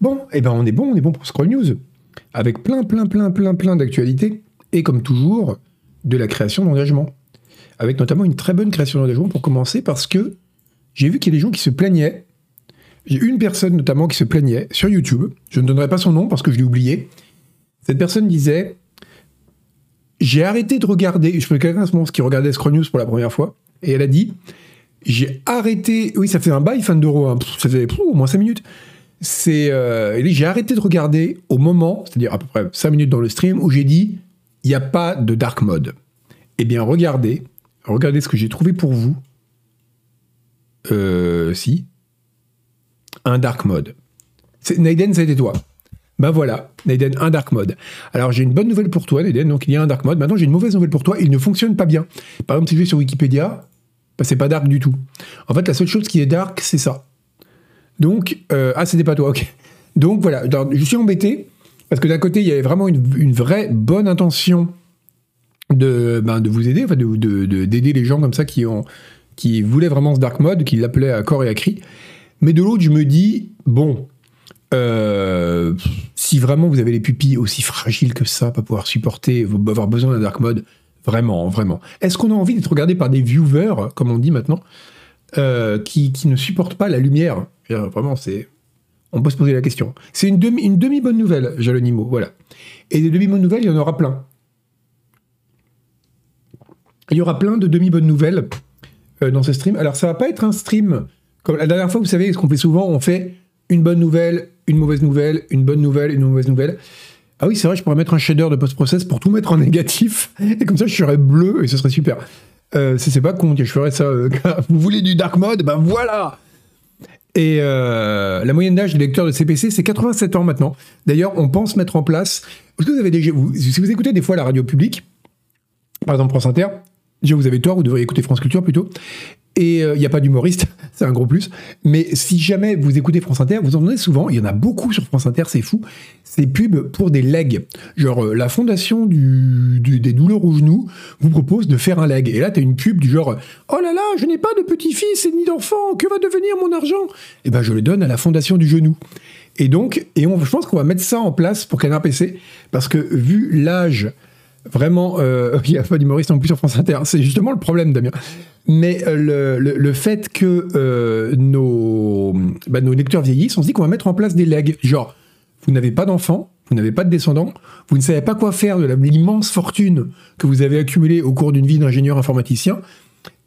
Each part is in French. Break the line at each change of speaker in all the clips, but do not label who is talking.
Bon, eh ben on est bon, on est bon pour Scroll News. Avec plein, plein, plein, plein, plein d'actualités. Et comme toujours, de la création d'engagement. Avec notamment une très bonne création d'engagement pour commencer parce que j'ai vu qu'il y a des gens qui se plaignaient. J'ai une personne notamment qui se plaignait sur YouTube. Je ne donnerai pas son nom parce que je l'ai oublié. Cette personne disait J'ai arrêté de regarder. Je fais quelqu'un à ce moment qui regardait Scroll News pour la première fois. Et elle a dit J'ai arrêté. Oui, ça fait un bail, fan d'euro. Hein. Ça fait au moins 5 minutes. C'est. Euh, j'ai arrêté de regarder au moment, c'est-à-dire à peu près 5 minutes dans le stream, où j'ai dit Il n'y a pas de dark mode. Eh bien, regardez. Regardez ce que j'ai trouvé pour vous. Euh, si. Un dark mode. Naiden, ça a toi. Ben voilà, Naiden, un dark mode. Alors j'ai une bonne nouvelle pour toi, Naiden, donc il y a un dark mode. Maintenant j'ai une mauvaise nouvelle pour toi, il ne fonctionne pas bien. Par exemple, si je vais sur Wikipédia, ben, c'est pas dark du tout. En fait, la seule chose qui est dark, c'est ça. Donc, euh, ah, c'était pas toi, ok. Donc voilà, je suis embêté, parce que d'un côté, il y avait vraiment une, vraie bonne intention de, ben, de vous aider, d'aider de, d'aider les gens comme ça qui ont qui voulait vraiment ce dark mode, qui l'appelait à corps et à cri. Mais de l'autre, je me dis, bon, euh, si vraiment vous avez les pupilles aussi fragiles que ça, pas pouvoir supporter, avoir besoin d'un dark mode, vraiment, vraiment. Est-ce qu'on a envie d'être regardé par des viewers, comme on dit maintenant, euh, qui, ne supportent pas la lumière Vraiment, c'est. On peut se poser la question. C'est une demi, une demi bonne nouvelle, Jalonimo, voilà. Et des demi bonnes nouvelles, il y en aura plein. Il y aura plein de demi bonnes nouvelles euh, dans ce stream. Alors, ça va pas être un stream comme la dernière fois, vous savez, ce qu'on fait souvent, on fait une bonne nouvelle, une mauvaise nouvelle, une bonne nouvelle, une mauvaise nouvelle. Ah oui, c'est vrai, je pourrais mettre un shader de post-process pour tout mettre en négatif, et comme ça, je serais bleu, et ce serait super. Euh, c'est pas con, je ferais ça. Euh, vous voulez du dark mode? Ben voilà Et euh, la moyenne d'âge des lecteurs de CPC, c'est 87 ans maintenant. D'ailleurs, on pense mettre en place... Vous avez déjà... si vous écoutez des fois la radio publique, par exemple France Inter, Déjà, vous avez tort, vous devriez écouter France Culture plutôt. Et il euh, n'y a pas d'humoriste, c'est un gros plus. Mais si jamais vous écoutez France Inter, vous en entendez souvent, il y en a beaucoup sur France Inter, c'est fou, c'est pubs pour des legs. Genre, euh, la fondation des douleurs aux genoux vous propose de faire un leg. Et là, tu as une pub du genre Oh là là, je n'ai pas de petit-fils et ni d'enfant, que va devenir mon argent? Eh ben, je le donne à la fondation du genou. Et donc, et on, je pense qu'on va mettre ça en place pour Canard PC, parce que vu l'âge Vraiment, euh, il n'y a pas d'humoriste non plus sur France Inter. C'est justement le problème, Damien. Mais euh, le, fait que euh, nos, bah, nos lecteurs vieillissent, on se dit qu'on va mettre en place des legs. Genre, vous n'avez pas d'enfants, vous n'avez pas de descendants, vous ne savez pas quoi faire de l'immense fortune que vous avez accumulée au cours d'une vie d'ingénieur informaticien.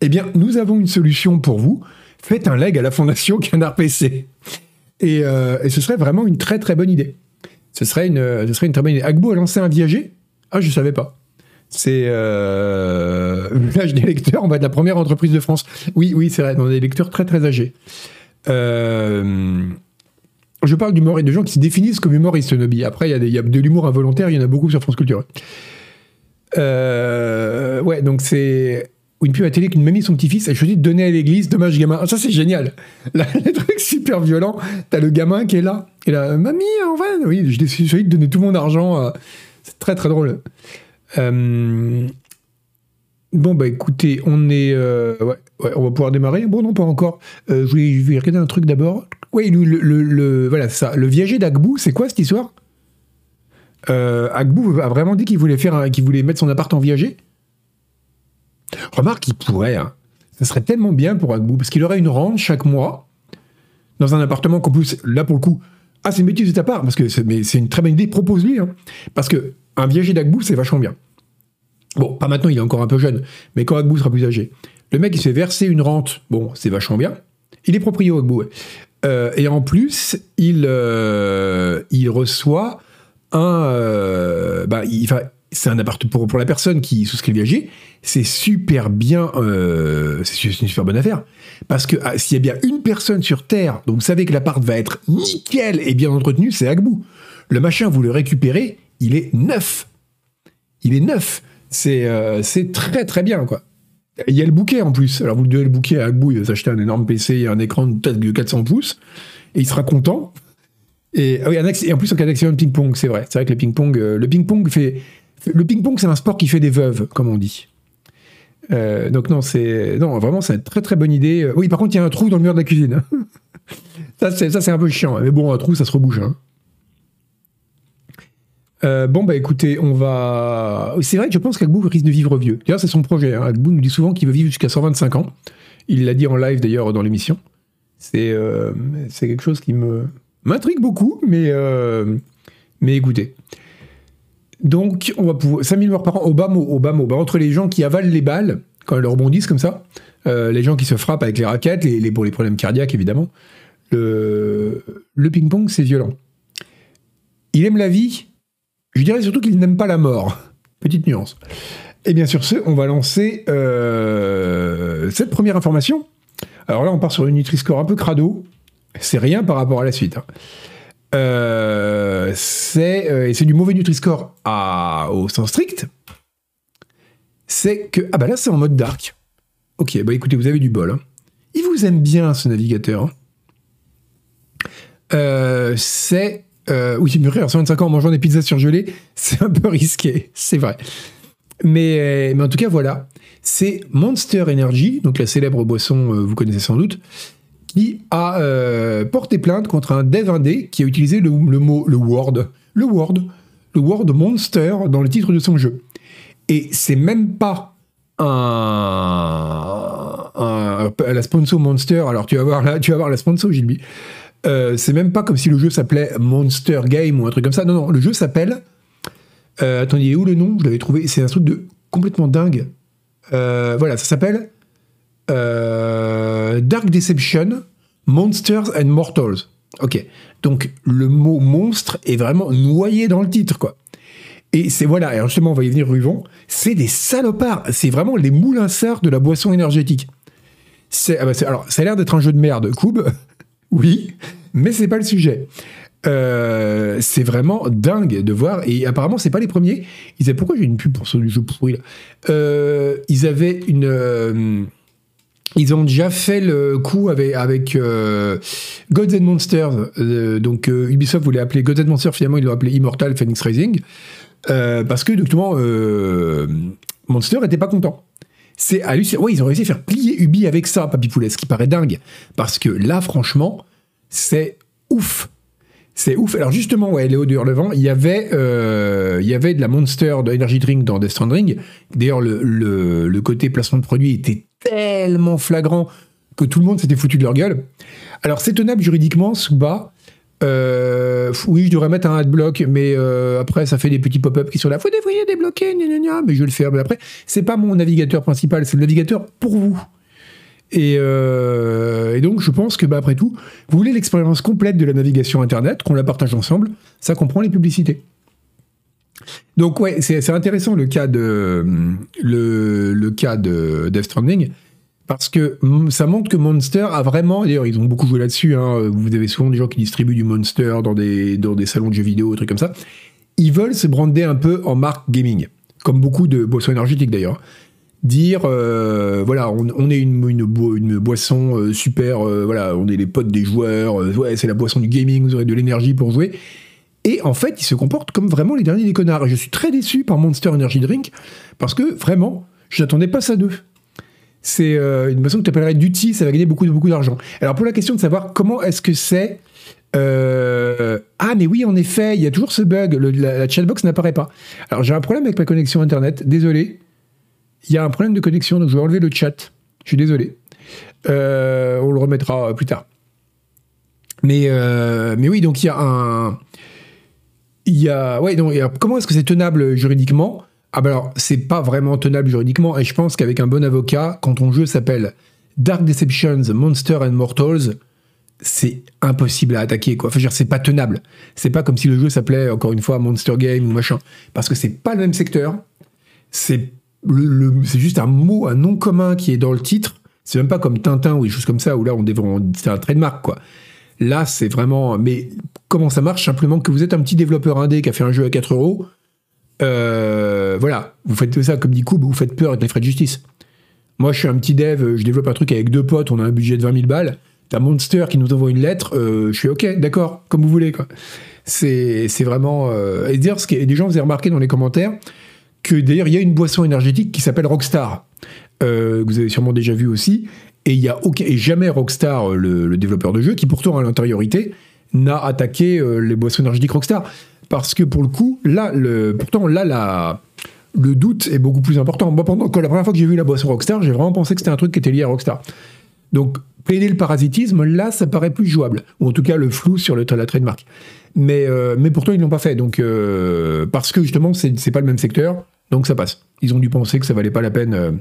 Eh bien, nous avons une solution pour vous. Faites un leg à la fondation Canard PC. Et, et ce serait vraiment une très très bonne idée. Ce serait une, ce serait une très bonne idée. Agbo a lancé un viager ah, je savais pas. C'est euh, l'âge des lecteurs, on va être la première entreprise de France. Oui, oui, c'est vrai, on a des lecteurs très très âgés. Euh, je parle d'humour et de gens qui se définissent comme humoristes, Nobi. Après, il y, a de l'humour involontaire, il y en a beaucoup sur France Culture. Euh, ouais, donc c'est une pub à télé qu'une mamie son petit-fils a choisi de donner à l'église, dommage gamin. Ah, ça c'est génial. Là, le truc super violent, t'as le gamin qui est là, et là, mamie, en fait, oui, je choisi de donner tout mon argent à c'est très très drôle. Euh, bon, bah écoutez, on est. Euh, ouais, on va pouvoir démarrer. Bon, non, pas encore. Euh, je, vais, regarder un truc d'abord. Oui, le, le, voilà, ça. Le viager d'Agbou, c'est quoi cette histoire? Agbou a vraiment dit qu'il voulait, faire, qu'il voulait mettre son appart en viager? Remarque, il pourrait. Hein. Ça serait tellement bien pour Agbou, parce qu'il aurait une rente chaque mois dans un appartement qu'en plus, là pour le coup, ah, c'est une bêtise de ta part, parce que c'est une très bonne idée, propose-lui. Hein. Parce que un viager d'Agbou, c'est vachement bien. Bon, pas maintenant, il est encore un peu jeune, mais quand Agbou sera plus âgé. Le mec, il se fait verser une rente, bon, c'est vachement bien. Il est proprio Agbou, euh, et en plus, il, euh, il reçoit un. Euh, bah, c'est un appart pour, pour la personne qui souscrit le viager, c'est super bien, c'est une super bonne affaire. Parce que ah, s'il y a bien une personne sur Terre, donc vous savez que l'appart va être nickel et bien entretenu, c'est Agbou. Le machin, vous le récupérez, il est neuf. Il est neuf. C'est euh, très très bien, quoi. Il y a le bouquet en plus. Alors vous devez le bouquet à Agbou, il va s'acheter un énorme PC et un écran de tête de 400 pouces, et il sera content. Et, ah oui, et en plus, cas d'accident de ping-pong, c'est vrai. C'est vrai que le ping-pong, euh, le ping-pong fait, le ping-pong, c'est un sport qui fait des veuves, comme on dit. Euh, donc non, c'est non vraiment c'est une très très bonne idée. Oui, par contre, il y a un trou dans le mur de la cuisine. ça, c'est, ça, c'est un peu chiant. Mais bon, un trou, ça se rebouche. Hein. Euh, bon, bah écoutez, on va. C'est vrai que je pense qu'Agbou risque de vivre vieux. D'ailleurs, c'est son projet. Hein. Nous dit souvent qu'il veut vivre jusqu'à 125 ans. Il l'a dit en live d'ailleurs dans l'émission. C'est, euh, quelque chose qui me m'intrigue beaucoup, mais, euh, mais écoutez. Donc, on va pouvoir. 5000 morts par an, au bas mot, au bas mot. Bah, entre les gens qui avalent les balles, quand elles rebondissent comme ça, les gens qui se frappent avec les raquettes, les, pour les problèmes cardiaques évidemment, le ping-pong, c'est violent. Il aime la vie, je dirais surtout qu'il n'aime pas la mort. Petite nuance. Et bien sur ce, on va lancer euh, cette première information. Alors là, on part sur une Nutri-Score un peu crado. C'est rien par rapport à la suite. Hein. Euh, c'est euh, c'est du mauvais Nutri-Score au sens strict. C'est que ah bah là c'est en mode dark. Ok, bah écoutez, vous avez du bol. Hein. Il vous aime bien ce navigateur. Hein. c'est euh, oui, me rire, 25 ans en mangeant des pizzas surgelées, c'est un peu risqué, c'est vrai. Mais, euh, mais en tout cas, voilà. C'est Monster Energy, donc la célèbre boisson, euh, vous connaissez sans doute, qui a euh, porté plainte contre un dev indé qui a utilisé le, mot, le word, le word, le word Monster dans le titre de son jeu. Et c'est même pas un, un, la sponsor Monster. Alors tu vas voir là, tu vas voir la sponsor Gilby. Euh, c'est même pas comme si le jeu s'appelait Monster Game ou un truc comme ça. Non, non, le jeu s'appelle. Euh, attendez, où le nom? Je l'avais trouvé. C'est un truc de complètement dingue. Euh, voilà, ça s'appelle Dark Deception Monsters and Mortals. Ok. Donc le mot monstre est vraiment noyé dans le titre, quoi. Et c'est voilà, alors justement, on va y venir, Ruvon. C'est des salopards. C'est vraiment les moulins de la boisson énergétique. Ah bah alors, ça a l'air d'être un jeu de merde, Koub. Oui, mais c'est pas le sujet. Euh, c'est vraiment dingue de voir. Et apparemment, c'est pas les premiers. Ils avaient, pourquoi j'ai une pub pour ce jeu pourri là? Euh, Ils avaient une. Euh, ils ont déjà fait le coup avec, Gods and Monsters. donc Ubisoft voulait appeler Gods and Monsters, finalement ils l'ont appelé Immortal Phoenix Rising. parce que justement, Monster était pas content. C'est hallucinant. Ouais, ils ont réussi à faire plier Ubi avec ça, Papy Poulet, ce qui paraît dingue. Parce que là, franchement, c'est ouf. C'est ouf. Alors justement, ouais, Léo de Hurlevent, il y avait, euh, il y avait de la Monster de Energy Drink dans Death Stranding. D'ailleurs, le, le, côté placement de produit était tellement flagrant que tout le monde s'était foutu de leur gueule. Alors c'est tenable juridiquement, Suba, euh, oui, je devrais mettre un adblock, mais euh, après, ça fait des petits pop-up qui sont là. Vous devriez débloquer, mais je vais le faire. Mais après, c'est pas mon navigateur principal, c'est le navigateur pour vous. Et, euh, donc, je pense que, bah, après tout, vous voulez l'expérience complète de la navigation Internet, qu'on la partage ensemble, ça comprend les publicités. Donc, ouais, c'est intéressant le cas de, le, le cas de Death Stranding parce que ça montre que Monster a vraiment, d'ailleurs ils ont beaucoup joué là-dessus, hein, vous avez souvent des gens qui distribuent du Monster dans des, dans des salons de jeux vidéo, des trucs comme ça, ils veulent se brander un peu en marque gaming, comme beaucoup de boissons énergétiques d'ailleurs. Dire, euh, voilà, on, est une, une, boisson euh, super, euh, voilà, on est les potes des joueurs, ouais, c'est la boisson du gaming, vous aurez de l'énergie pour jouer. Et en fait, ils se comportent comme vraiment les derniers des connards. Et je suis très déçu par Monster Energy Drink, parce que vraiment, je n'attendais pas ça d'eux c'est euh, une boisson que tu appellerais duty, ça va gagner beaucoup, beaucoup d'argent. Alors pour la question de savoir comment est-ce que c'est... Euh, ah mais oui, en effet, il y a toujours ce bug, la, chatbox n'apparaît pas. Alors j'ai un problème avec ma connexion Internet, désolé. Il y a un problème de connexion, donc je vais enlever le chat. Je suis désolé. Euh, on le remettra plus tard. Mais, oui, donc il y a un... Il y a... Ouais, donc, comment est-ce que c'est tenable juridiquement? Alors, c'est pas vraiment tenable juridiquement, et je pense qu'avec un bon avocat, quand ton jeu s'appelle Dark Deceptions, Monster and Mortals, c'est impossible à attaquer, quoi. Enfin, je veux dire, c'est pas tenable. C'est pas comme si le jeu s'appelait, encore une fois, Monster Game ou machin. Parce que c'est pas le même secteur. C'est juste un mot, un nom commun qui est dans le titre. C'est même pas comme Tintin ou des choses comme ça, où là, on, on c'est un trademark, quoi. Là, c'est vraiment. Mais comment ça marche? Simplement que vous êtes un petit développeur indé qui a fait un jeu à 4 euros euh, voilà, vous faites ça comme dit Koub, vous faites peur avec les frais de justice. Moi, je suis un petit dev, je développe un truc avec deux potes, on a un budget de 20 000 balles. T'as Monster qui nous envoie une lettre, euh, je suis ok, d'accord, comme vous voulez. C'est vraiment. Euh, et dire, ce que des gens vous avez remarqué dans les commentaires que d'ailleurs, il y a une boisson énergétique qui s'appelle Rockstar, que vous avez sûrement déjà vu aussi. Et il y a jamais Rockstar, le, développeur de jeu, qui pourtant à l'intériorité n'a attaqué les boissons énergétiques Rockstar. Parce que pour le coup, là, le, pourtant là, le doute est beaucoup plus important. Moi, pendant que la première fois que j'ai vu la boisson Rockstar, j'ai vraiment pensé que c'était un truc qui était lié à Rockstar. Donc, plaider le parasitisme, là, ça paraît plus jouable. Ou en tout cas, le flou sur le, la trademark. Mais, euh, mais pourtant, ils l'ont pas fait. Donc, euh, parce que justement, c'est, pas le même secteur, donc ça passe. Ils ont dû penser que ça valait pas la peine. Euh.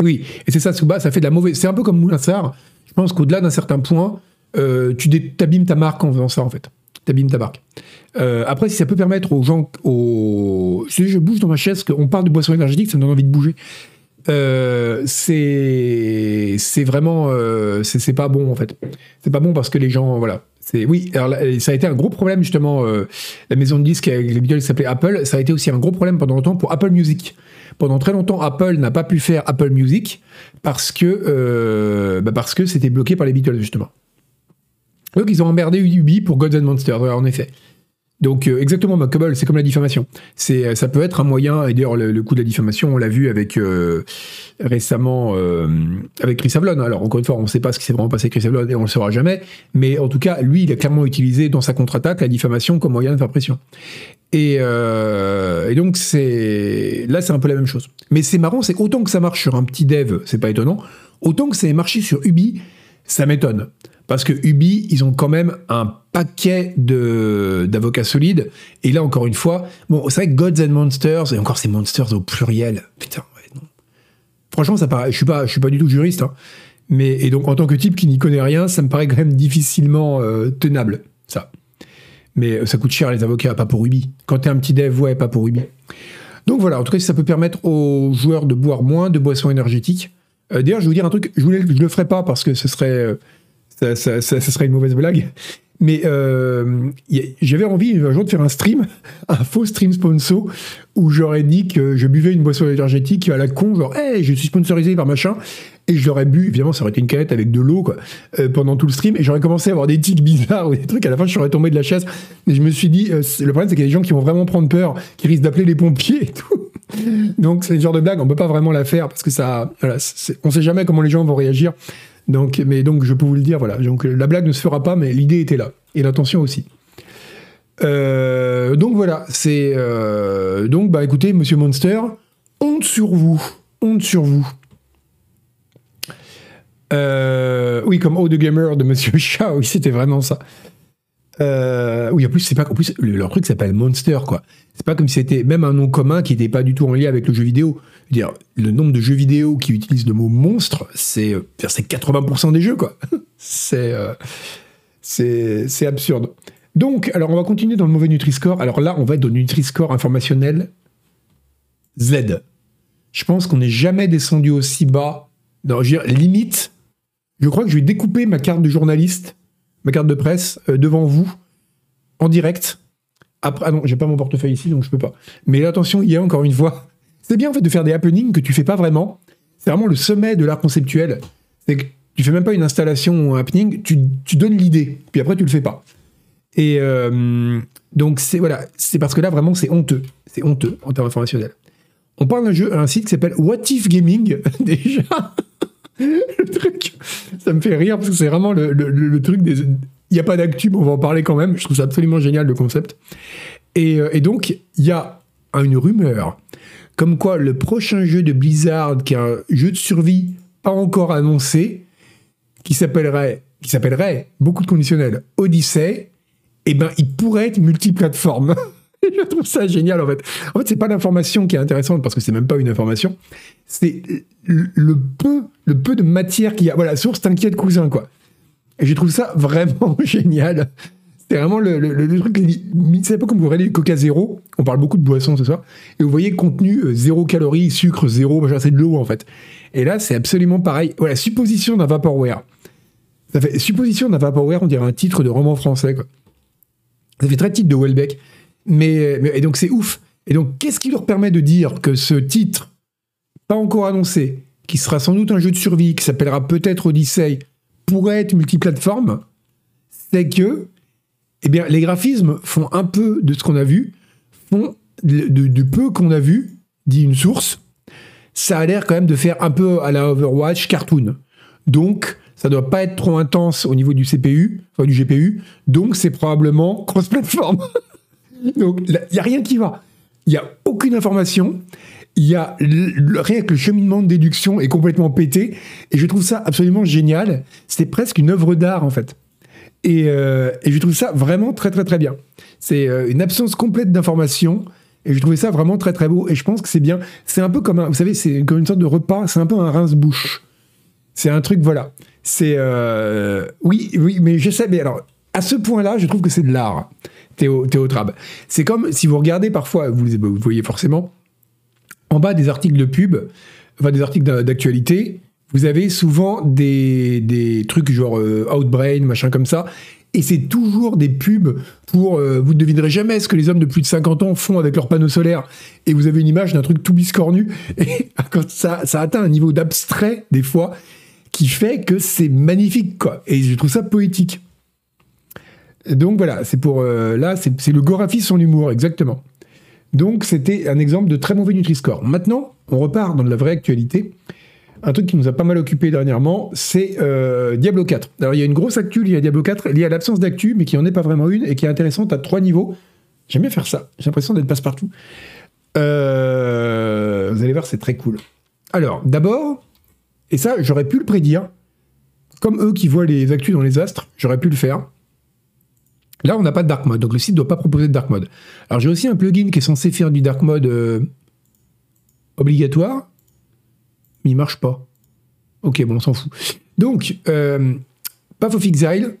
Oui, et c'est ça, Suba, ça fait de la mauvaise. C'est un peu comme Moulinsard. Je pense qu'au-delà d'un certain point, tu t'abîmes ta marque en faisant ça, en fait. T'abîmes ta marque. après, si ça peut permettre aux gens, aux... Je, bouge dans ma chaise, qu'on parle de boissons énergétiques, ça me donne envie de bouger. Euh, c'est vraiment euh, c'est pas bon en fait. C'est pas bon parce que les gens voilà. Oui. Alors ça a été un gros problème justement. Euh, la maison de disques avec les Beatles s'appelait Apple. Ça a été aussi un gros problème pendant longtemps pour Apple Music. Pendant très longtemps, Apple n'a pas pu faire Apple Music parce que bah parce que c'était bloqué par les Beatles justement. Donc ils ont emmerdé Ubi pour Gods and Monsters. en effet. Donc euh, exactement, Macabre, c'est comme la diffamation. C'est, euh, ça peut être un moyen, et d'ailleurs le, coup de la diffamation, on l'a vu avec euh, récemment avec Chris Avlon. Alors encore une fois, on ne sait pas ce qui s'est vraiment passé avec Chris Avlon et on ne le saura jamais, mais en tout cas, lui, il a clairement utilisé dans sa contre-attaque la diffamation comme moyen de faire pression. Et, et donc c'est là, c'est un peu la même chose. Mais c'est marrant, c'est autant que ça marche sur un petit dev, c'est pas étonnant, autant que ça ait marché sur Ubi, ça m'étonne. Parce que Ubi, ils ont quand même un paquet d'avocats solides. Et là, encore une fois, bon, c'est vrai que Gods and Monsters, et encore ces Monsters au pluriel, putain. Franchement, ça paraît, je suis pas, je suis pas du tout juriste, hein. mais et donc en tant que type qui n'y connaît rien, ça me paraît quand même difficilement euh, tenable, ça. Mais euh, ça coûte cher les avocats, pas pour Ubi. Quand t'es un petit dev, ouais, pas pour Ubi. Donc voilà, en tout cas, ça peut permettre aux joueurs de boire moins de boissons énergétiques. Euh, d'ailleurs, je vais vous dire un truc, je, je le ferai pas parce que ce serait serait une mauvaise blague. Mais euh, j'avais envie un jour de faire un stream, un faux stream sponsor, où j'aurais dit que je buvais une boisson énergétique à la con, genre, hey, je suis sponsorisé par machin, et je l'aurais bu, évidemment, ça aurait été une canette avec de l'eau, quoi, euh, pendant tout le stream, et j'aurais commencé à avoir des tics bizarres des trucs, à la fin, je serais tombé de la chaise, et je me suis dit, euh, le problème, c'est qu'il y a des gens qui vont vraiment prendre peur, qui risquent d'appeler les pompiers et tout. Donc, c'est le genre de blague, on peut pas vraiment la faire, parce que ça, voilà, on sait jamais comment les gens vont réagir. Donc, mais donc, je peux vous le dire, voilà. Donc, la blague ne se fera pas, mais l'idée était là. Et l'intention aussi. Euh, donc voilà, c'est. Euh, donc, bah écoutez, monsieur Monster, honte sur vous. Honte sur vous. Euh, oui, comme Oh the Gamer de Monsieur Chat, oui, c'était vraiment ça. Oui, en plus, c'est pas. En plus, leur truc s'appelle Monster, quoi. C'est pas comme si c'était même un nom commun qui n'était pas du tout en lien avec le jeu vidéo. dire, le nombre de jeux vidéo qui utilisent le mot monstre, c'est 80% euh, des jeux, quoi. Euh, c'est absurde. Donc, alors on va continuer dans le mauvais Nutri-Score. Alors là, on va être dans le Nutri-Score informationnel Z. Je pense qu'on n'est jamais descendu aussi bas. Non, je veux dire, limite, je crois que je vais découper ma carte de journaliste, ma carte de presse, euh, devant vous, en direct, après, ah non, j'ai pas mon portefeuille ici, donc je peux pas. Mais attention, il y a encore une fois, c'est bien en fait de faire des happenings que tu fais pas vraiment. C'est vraiment le sommet de l'art conceptuel. C'est que tu fais même pas une installation happening, tu, donnes l'idée, puis après tu le fais pas. Et euh, donc c'est voilà, c'est parce que là vraiment c'est honteux, c'est honteux en termes informationnels. On parle d'un jeu, un site qui s'appelle What If Gaming déjà. le truc, ça me fait rire parce que c'est vraiment le truc des il n'y a pas d'actu, mais on va en parler quand même. Je trouve ça absolument génial le concept. Et, euh, donc, il y a une rumeur comme quoi le prochain jeu de Blizzard, qui est un jeu de survie pas encore annoncé, qui s'appellerait, qui s'appellerait beaucoup de conditionnels Odyssey, eh ben, il pourrait être multiplateforme. je trouve ça génial en fait. En fait, c'est pas l'information qui est intéressante parce que c'est même pas une information. C'est le, peu, le peu de matière qu'il y a. Voilà, source t'inquiète cousin quoi. Et je trouve ça vraiment génial. C'est vraiment le, le, truc. C'est pas comme vous regardez Coca Zéro. On parle beaucoup de boissons ce soir. Et vous voyez contenu euh, zéro calories, sucre zéro, c'est de l'eau en fait. Et là, c'est absolument pareil. Voilà, supposition d'un Vaporware. Ça fait supposition d'un Vaporware, on dirait un titre de roman français. Quoi. Ça fait très titre de Welbeck. Mais, et donc c'est ouf. Et donc, qu'est-ce qui leur permet de dire que ce titre, pas encore annoncé, qui sera sans doute un jeu de survie, qui s'appellera peut-être Odyssey, pourrait être multiplateforme, c'est que eh bien, les graphismes font un peu de ce qu'on a vu, font du peu qu'on a vu, dit une source, ça a l'air quand même de faire un peu à la Overwatch cartoon. Donc, ça doit pas être trop intense au niveau du CPU, enfin du GPU. Donc, c'est probablement cross-platform. donc, il n'y a rien qui va. Il n'y a aucune information. Il y a rien que le cheminement de déduction est complètement pété. Et je trouve ça absolument génial. C'est presque une œuvre d'art, en fait. Et, euh, je trouve ça vraiment très, très, très bien. C'est euh, une absence complète d'informations. Et je trouvais ça vraiment très très beau. Et je pense que c'est bien. C'est un peu comme un, vous savez, c'est comme une sorte de repas. C'est un peu un rince-bouche. C'est un truc, voilà. C'est euh, oui, oui, mais je sais. Mais alors, à ce point-là, je trouve que c'est de l'art. Théo. C'est comme si vous regardez parfois, vous, voyez forcément, en bas des articles de pub, enfin des articles d'actualité, vous avez souvent des, des trucs genre euh, Outbrain, machin comme ça, et c'est toujours des pubs pour. Euh, vous ne devinerez jamais ce que les hommes de plus de 50 ans font avec leurs panneaux solaires. Et vous avez une image d'un truc tout biscornu. Et quand ça, ça atteint un niveau d'abstrait, des fois, qui fait que c'est magnifique, quoi. Et je trouve ça poétique. Donc voilà, c'est pour. Euh, là, c'est le Gorafi son humour, exactement. Donc c'était un exemple de très mauvais Nutri-Score. Maintenant, on repart dans la vraie actualité un truc qui nous a pas mal occupé dernièrement, c'est euh, Diablo 4. Alors il y a une grosse actu liée à Diablo 4, liée à l'absence d'actu, mais qui en est pas vraiment une et qui est intéressante à trois niveaux. J'aime bien faire ça. J'ai l'impression d'être passe-partout. Euh, vous allez voir, c'est très cool. Alors, d'abord, et ça, j'aurais pu le prédire, comme eux qui voient les actus dans les astres, j'aurais pu le faire. Là, on n'a pas de dark mode, donc le site ne doit pas proposer de dark mode. Alors, j'ai aussi un plugin qui est censé faire du dark mode euh, obligatoire, mais il marche pas. Ok, bon, on s'en fout. Donc, euh, Path of Exile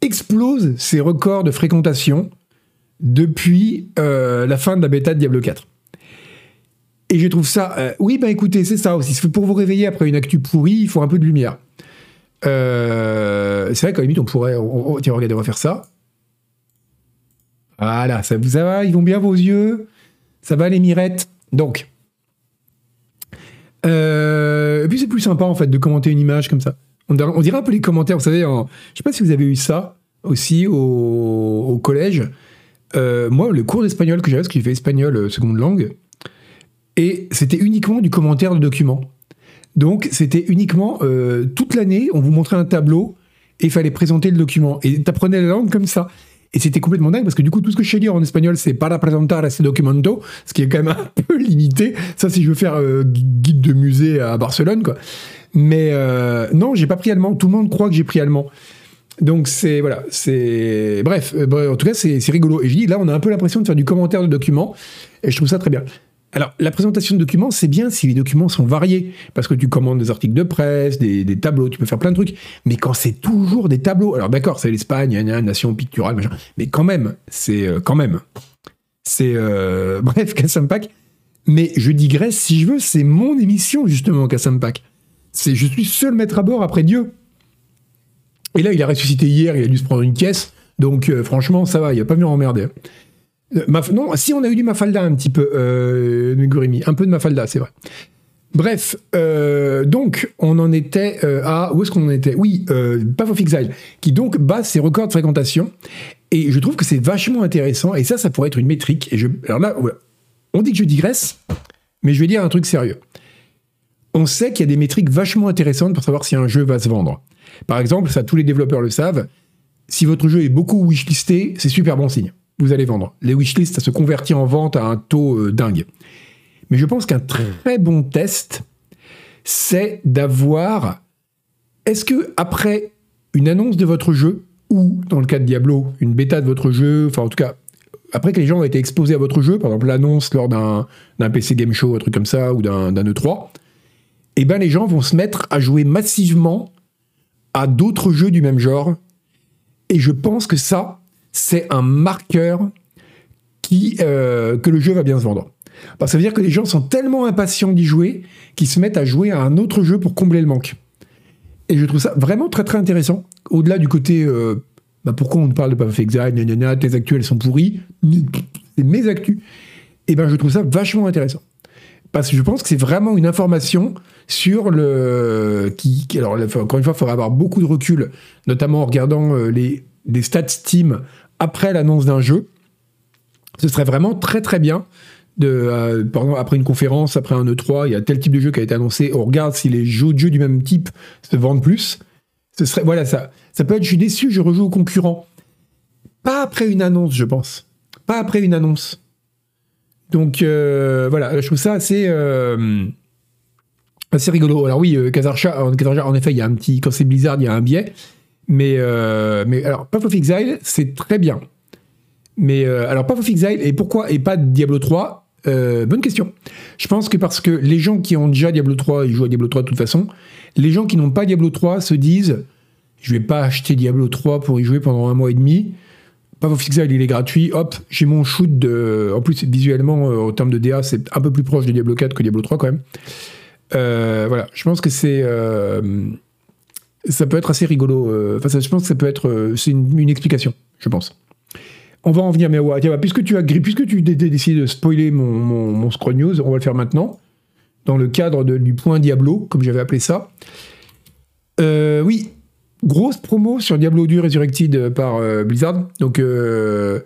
explose ses records de fréquentation depuis euh, la fin de la bêta de Diablo 4. Et je trouve ça... Oui, bah écoutez, c'est ça aussi. Pour vous réveiller après une actu pourrie, il faut un peu de lumière. c'est vrai qu'à la limite, on pourrait... tiens, regardez, on va faire ça. Voilà, ça, ça va, ils vont bien vos yeux. Ça va les mirettes? Donc, euh, et puis c'est plus sympa en fait de commenter une image comme ça. On, dirait un peu les commentaires, vous savez, en, je sais pas si vous avez eu ça aussi au, collège. Euh, moi, le cours d'espagnol que j'avais, parce que j'ai fait espagnol euh, seconde langue, et c'était uniquement du commentaire de document. Donc c'était uniquement toute l'année, on vous montrait un tableau et il fallait présenter le document. Et tu apprenais la langue comme ça. Et c'était complètement dingue parce que du coup, tout ce que je sais lire en espagnol, c'est para presentar ese documento, ce qui est quand même un peu limité. Ça, si je veux faire euh, guide de musée à Barcelone, quoi. Mais euh, non, j'ai pas pris allemand. Tout le monde croit que j'ai pris allemand. Donc c'est voilà, c'est bref, euh, en tout cas c'est rigolo. Et je dis là, on a un peu l'impression de faire du commentaire de document, et je trouve ça très bien. Alors, la présentation de documents, c'est bien si les documents sont variés, parce que tu commandes des articles de presse, des, tableaux, tu peux faire plein de trucs. Mais quand c'est toujours des tableaux, alors d'accord, c'est l'Espagne, une nation picturale, machin, mais quand même, c'est euh, quand même, c'est euh, bref, Kassampack. Mais je digresse, si je veux, c'est mon émission justement, Kassampack. C'est je suis seul maître à bord après Dieu. Et là, il a ressuscité hier, il a dû se prendre une caisse, donc euh, franchement, ça va, il a pas mieux emmerder. Euh, non, si on a eu du Mafalda un petit peu, euh, un peu de Mafalda, c'est vrai. Bref, euh, donc on en était euh, à où est-ce qu'on en était? Oui, Path of Exile, qui donc bat ses records de fréquentation, et je trouve que c'est vachement intéressant. Et ça, ça pourrait être une métrique. Et alors là, on dit que je digresse, mais je vais dire un truc sérieux. On sait qu'il y a des métriques vachement intéressantes pour savoir si un jeu va se vendre. Par exemple, ça tous les développeurs le savent. Si votre jeu est beaucoup wishlisté, c'est super bon signe vous allez vendre. Les wishlists, ça se convertit en vente à un taux euh, dingue. Mais je pense qu'un très bon test, c'est d'avoir. Est-ce que après une annonce de votre jeu, ou dans le cas de Diablo, une bêta de votre jeu, enfin en tout cas, après que les gens ont été exposés à votre jeu, par exemple l'annonce lors d'un PC Game Show, un truc comme ça, ou d'un E3, eh ben les gens vont se mettre à jouer massivement à d'autres jeux du même genre. Et je pense que ça, c'est un marqueur qui, euh, que le jeu va bien se vendre. Parce que ça veut dire que les gens sont tellement impatients d'y jouer qu'ils se mettent à jouer à un autre jeu pour combler le manque. Et je trouve ça vraiment très très intéressant. Au-delà du côté, euh, bah pourquoi on parle de of Exile, tes actuels sont pourris, c'est mes actus. Et ben je trouve ça vachement intéressant. Parce que je pense que c'est vraiment une information sur le. Qui, alors, encore une fois, il faudra avoir beaucoup de recul, notamment en regardant euh, les, des stats Steam après l'annonce d'un jeu, ce serait vraiment très très bien De, par exemple, après une conférence, après un E3, il y a tel type de jeu qui a été annoncé. On regarde si les jeux de jeu du même type se vendent plus. Ce serait, voilà, ça, ça peut être, je suis déçu, je rejoue aux concurrents. Pas après une annonce, je pense. Pas après une annonce. Donc voilà, je trouve ça assez, assez rigolo. Alors oui, Kazarcha, en effet, il y a un petit, quand c'est Blizzard, il y a un biais. Mais, euh, mais alors, Path of Exile, c'est très bien. Mais euh, alors, Path of Exile, et pourquoi et pas Diablo 3 euh, Bonne question. Je pense que parce que les gens qui ont déjà Diablo 3, ils jouent à Diablo 3 de toute façon. Les gens qui n'ont pas Diablo 3 se disent je vais pas acheter Diablo 3 pour y jouer pendant un mois et demi. Path of Exile, il est gratuit. Hop, j'ai mon shoot de. En plus, visuellement, en termes de DA, c'est un peu plus proche de Diablo 4 que Diablo 3 quand même. voilà, je pense que c'est ça peut être assez rigolo. Euh, enfin, je pense que ça peut être. Euh, c'est une, explication, je pense. On va en venir, mais ouais, puisque tu as puisque tu décidé de spoiler mon, mon, scroll news, on va le faire maintenant. Dans le cadre du point Diablo, comme j'avais appelé ça. Euh, oui, grosse promo sur Diablo 2 Resurrected par Blizzard. Donc, il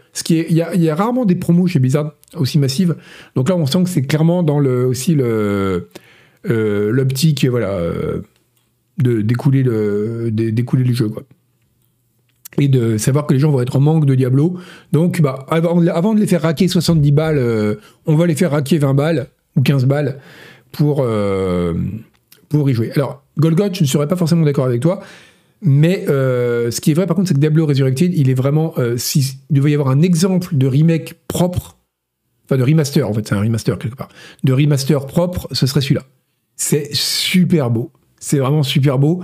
y, a rarement des promos chez Blizzard aussi massives. Donc là, on sent que c'est clairement dans le aussi le l'optique, voilà de découler le, jeu. Et de savoir que les gens vont être en manque de Diablo. Donc, bah, avant, de les faire raquer 70 balles, euh, on va les faire raquer 20 balles ou 15 balles pour, euh, pour y jouer. Alors, Golgot, je ne serais pas forcément d'accord avec toi. Mais euh, ce qui est vrai, par contre, c'est que Diablo Resurrected, il est vraiment. S'il devait y avoir un exemple de remake propre, enfin de remaster, en fait, c'est un remaster quelque part, de remaster propre, ce serait celui-là. C'est super beau. C'est vraiment super beau.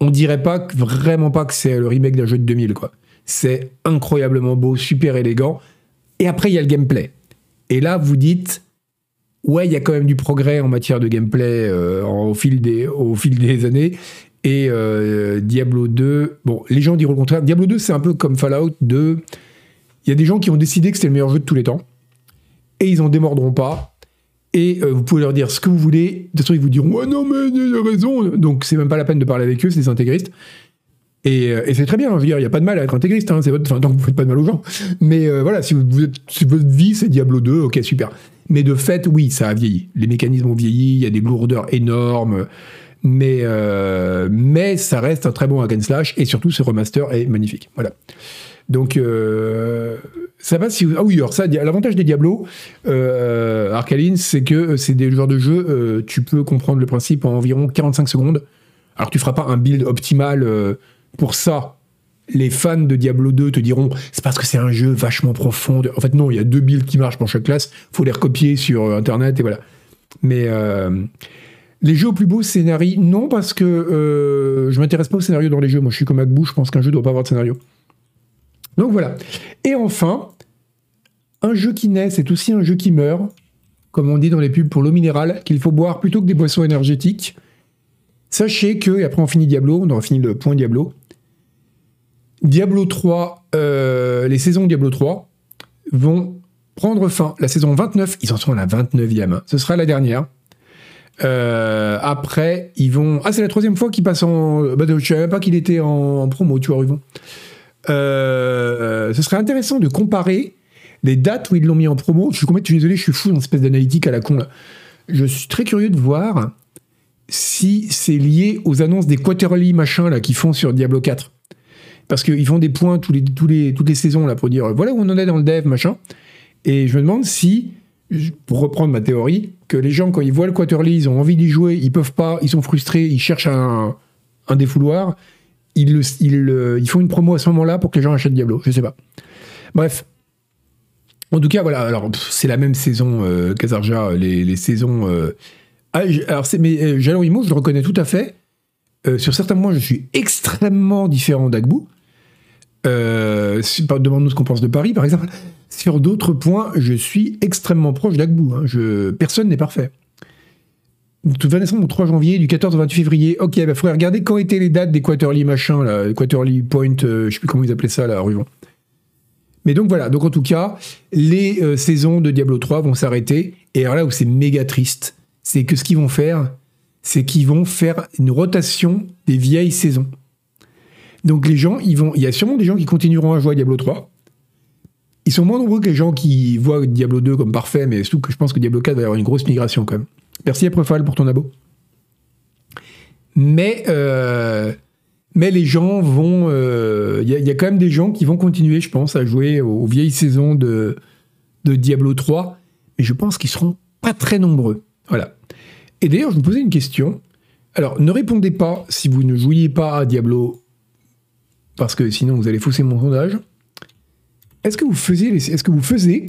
On dirait pas vraiment pas que c'est le remake d'un jeu de 2000 quoi. C'est incroyablement beau, super élégant. Et après il y a le gameplay. Et là vous dites ouais, il y a quand même du progrès en matière de gameplay euh, au, fil des, au fil des années. Et euh, Diablo 2, bon, les gens diront le contraire. Diablo 2, c'est un peu comme Fallout 2. Il y a des gens qui ont décidé que c'était le meilleur jeu de tous les temps. Et ils en démordront pas et euh, vous pouvez leur dire ce que vous voulez. De toute façon, ils vous diront ouais, non, mais il a raison. Donc, c'est même pas la peine de parler avec eux, c'est des intégristes. Et, euh, c'est très bien, il n'y a pas de mal à être intégriste, hein, votre, donc vous faites pas de mal aux gens. Mais euh, voilà, si, votre vie c'est Diablo 2, ok, super. Mais de fait, oui, ça a vieilli. Les mécanismes ont vieilli, il y a des lourdeurs énormes, mais, mais ça reste un très bon hack slash, et surtout ce remaster est magnifique. Voilà. Donc, euh, ça va si. Ah oui, alors ça, l'avantage des Diablo, euh, Arcaline, c'est que c'est des joueurs de jeu, euh, tu peux comprendre le principe en environ 45 secondes. Alors, tu feras pas un build optimal euh, pour ça. Les fans de Diablo 2 te diront c'est parce que c'est un jeu vachement profond. En fait, non, il y a deux builds qui marchent pour chaque classe. faut les recopier sur internet et voilà. Mais les jeux au plus beau scénario, non, parce que je m'intéresse pas au scénario dans les jeux. Moi, je suis comme Agbou, je pense qu'un jeu doit pas avoir de scénario. Donc voilà. Et enfin, un jeu qui naît, c'est aussi un jeu qui meurt, comme on dit dans les pubs pour l'eau minérale, qu'il faut boire plutôt que des boissons énergétiques. Sachez que, et après on finit Diablo, on aura fini le point Diablo. Diablo 3, euh, les saisons Diablo 3 vont prendre fin. La saison 29, ils en sont à la 29e. Hein. Ce sera la dernière. Euh, après, ils vont. Ah, c'est la troisième fois qu'ils passent en. Bah, je savais même pas qu'il était en, promo, tu vois, Ruvon. Euh, ce serait intéressant de comparer les dates où ils l'ont mis en promo. Je suis, suis désolé, je suis fou dans une espèce d'analytique à la con. Je suis très curieux de voir si c'est lié aux annonces des quarterly machin là qu'ils font sur Diablo 4. Parce qu'ils font des points tous les, tous les, toutes les saisons là pour dire voilà où on en est dans le dev machin. Et je me demande si, pour reprendre ma théorie, que les gens quand ils voient le quarterly, ils ont envie d'y jouer, ils peuvent pas, ils sont frustrés, ils cherchent un, un défouloir ils, font une promo à ce moment-là pour que les gens achètent Diablo. Je sais pas. Bref. En tout cas, voilà. Alors, c'est la même saison, euh, Kazarja, les, saisons. Euh, ah, alors, c'est, mais euh, Jalon Imo, je le reconnais tout à fait. Euh, sur certains points, je suis extrêmement différent d'Agbou. Demande-nous ce qu'on pense de Paris, par exemple. Sur d'autres points, je suis extrêmement proche d'Agbou. Hein. Personne n'est parfait toute façon, le 3 janvier, du 14 au 28 février. Ok, bah, faudrait regarder quand étaient les dates des quarterly machin, là, quarterly point, euh, je sais plus comment ils appelaient ça, là, Ruvon. Mais donc voilà, donc en tout cas, les euh, saisons de Diablo 3 vont s'arrêter. Et alors là où c'est méga triste, c'est que ce qu'ils vont faire, c'est qu'ils vont faire une rotation des vieilles saisons. Donc les gens, ils vont, il y a sûrement des gens qui continueront à jouer à Diablo 3. ils sont moins nombreux que les gens qui voient Diablo 2 comme parfait, mais surtout que je pense que Diablo 4 va y avoir une grosse migration quand même. Merci Aprefal pour ton abo. Mais, euh, mais les gens vont. Il euh, y, y, a quand même des gens qui vont continuer, je pense, à jouer aux, vieilles saisons de, Diablo 3. Mais je pense qu'ils seront pas très nombreux. Voilà. Et d'ailleurs, je vous posais une question. Alors, ne répondez pas si vous ne jouiez pas à Diablo, parce que sinon vous allez fausser mon sondage. Est-ce que vous faisiez est-ce que vous faisiez,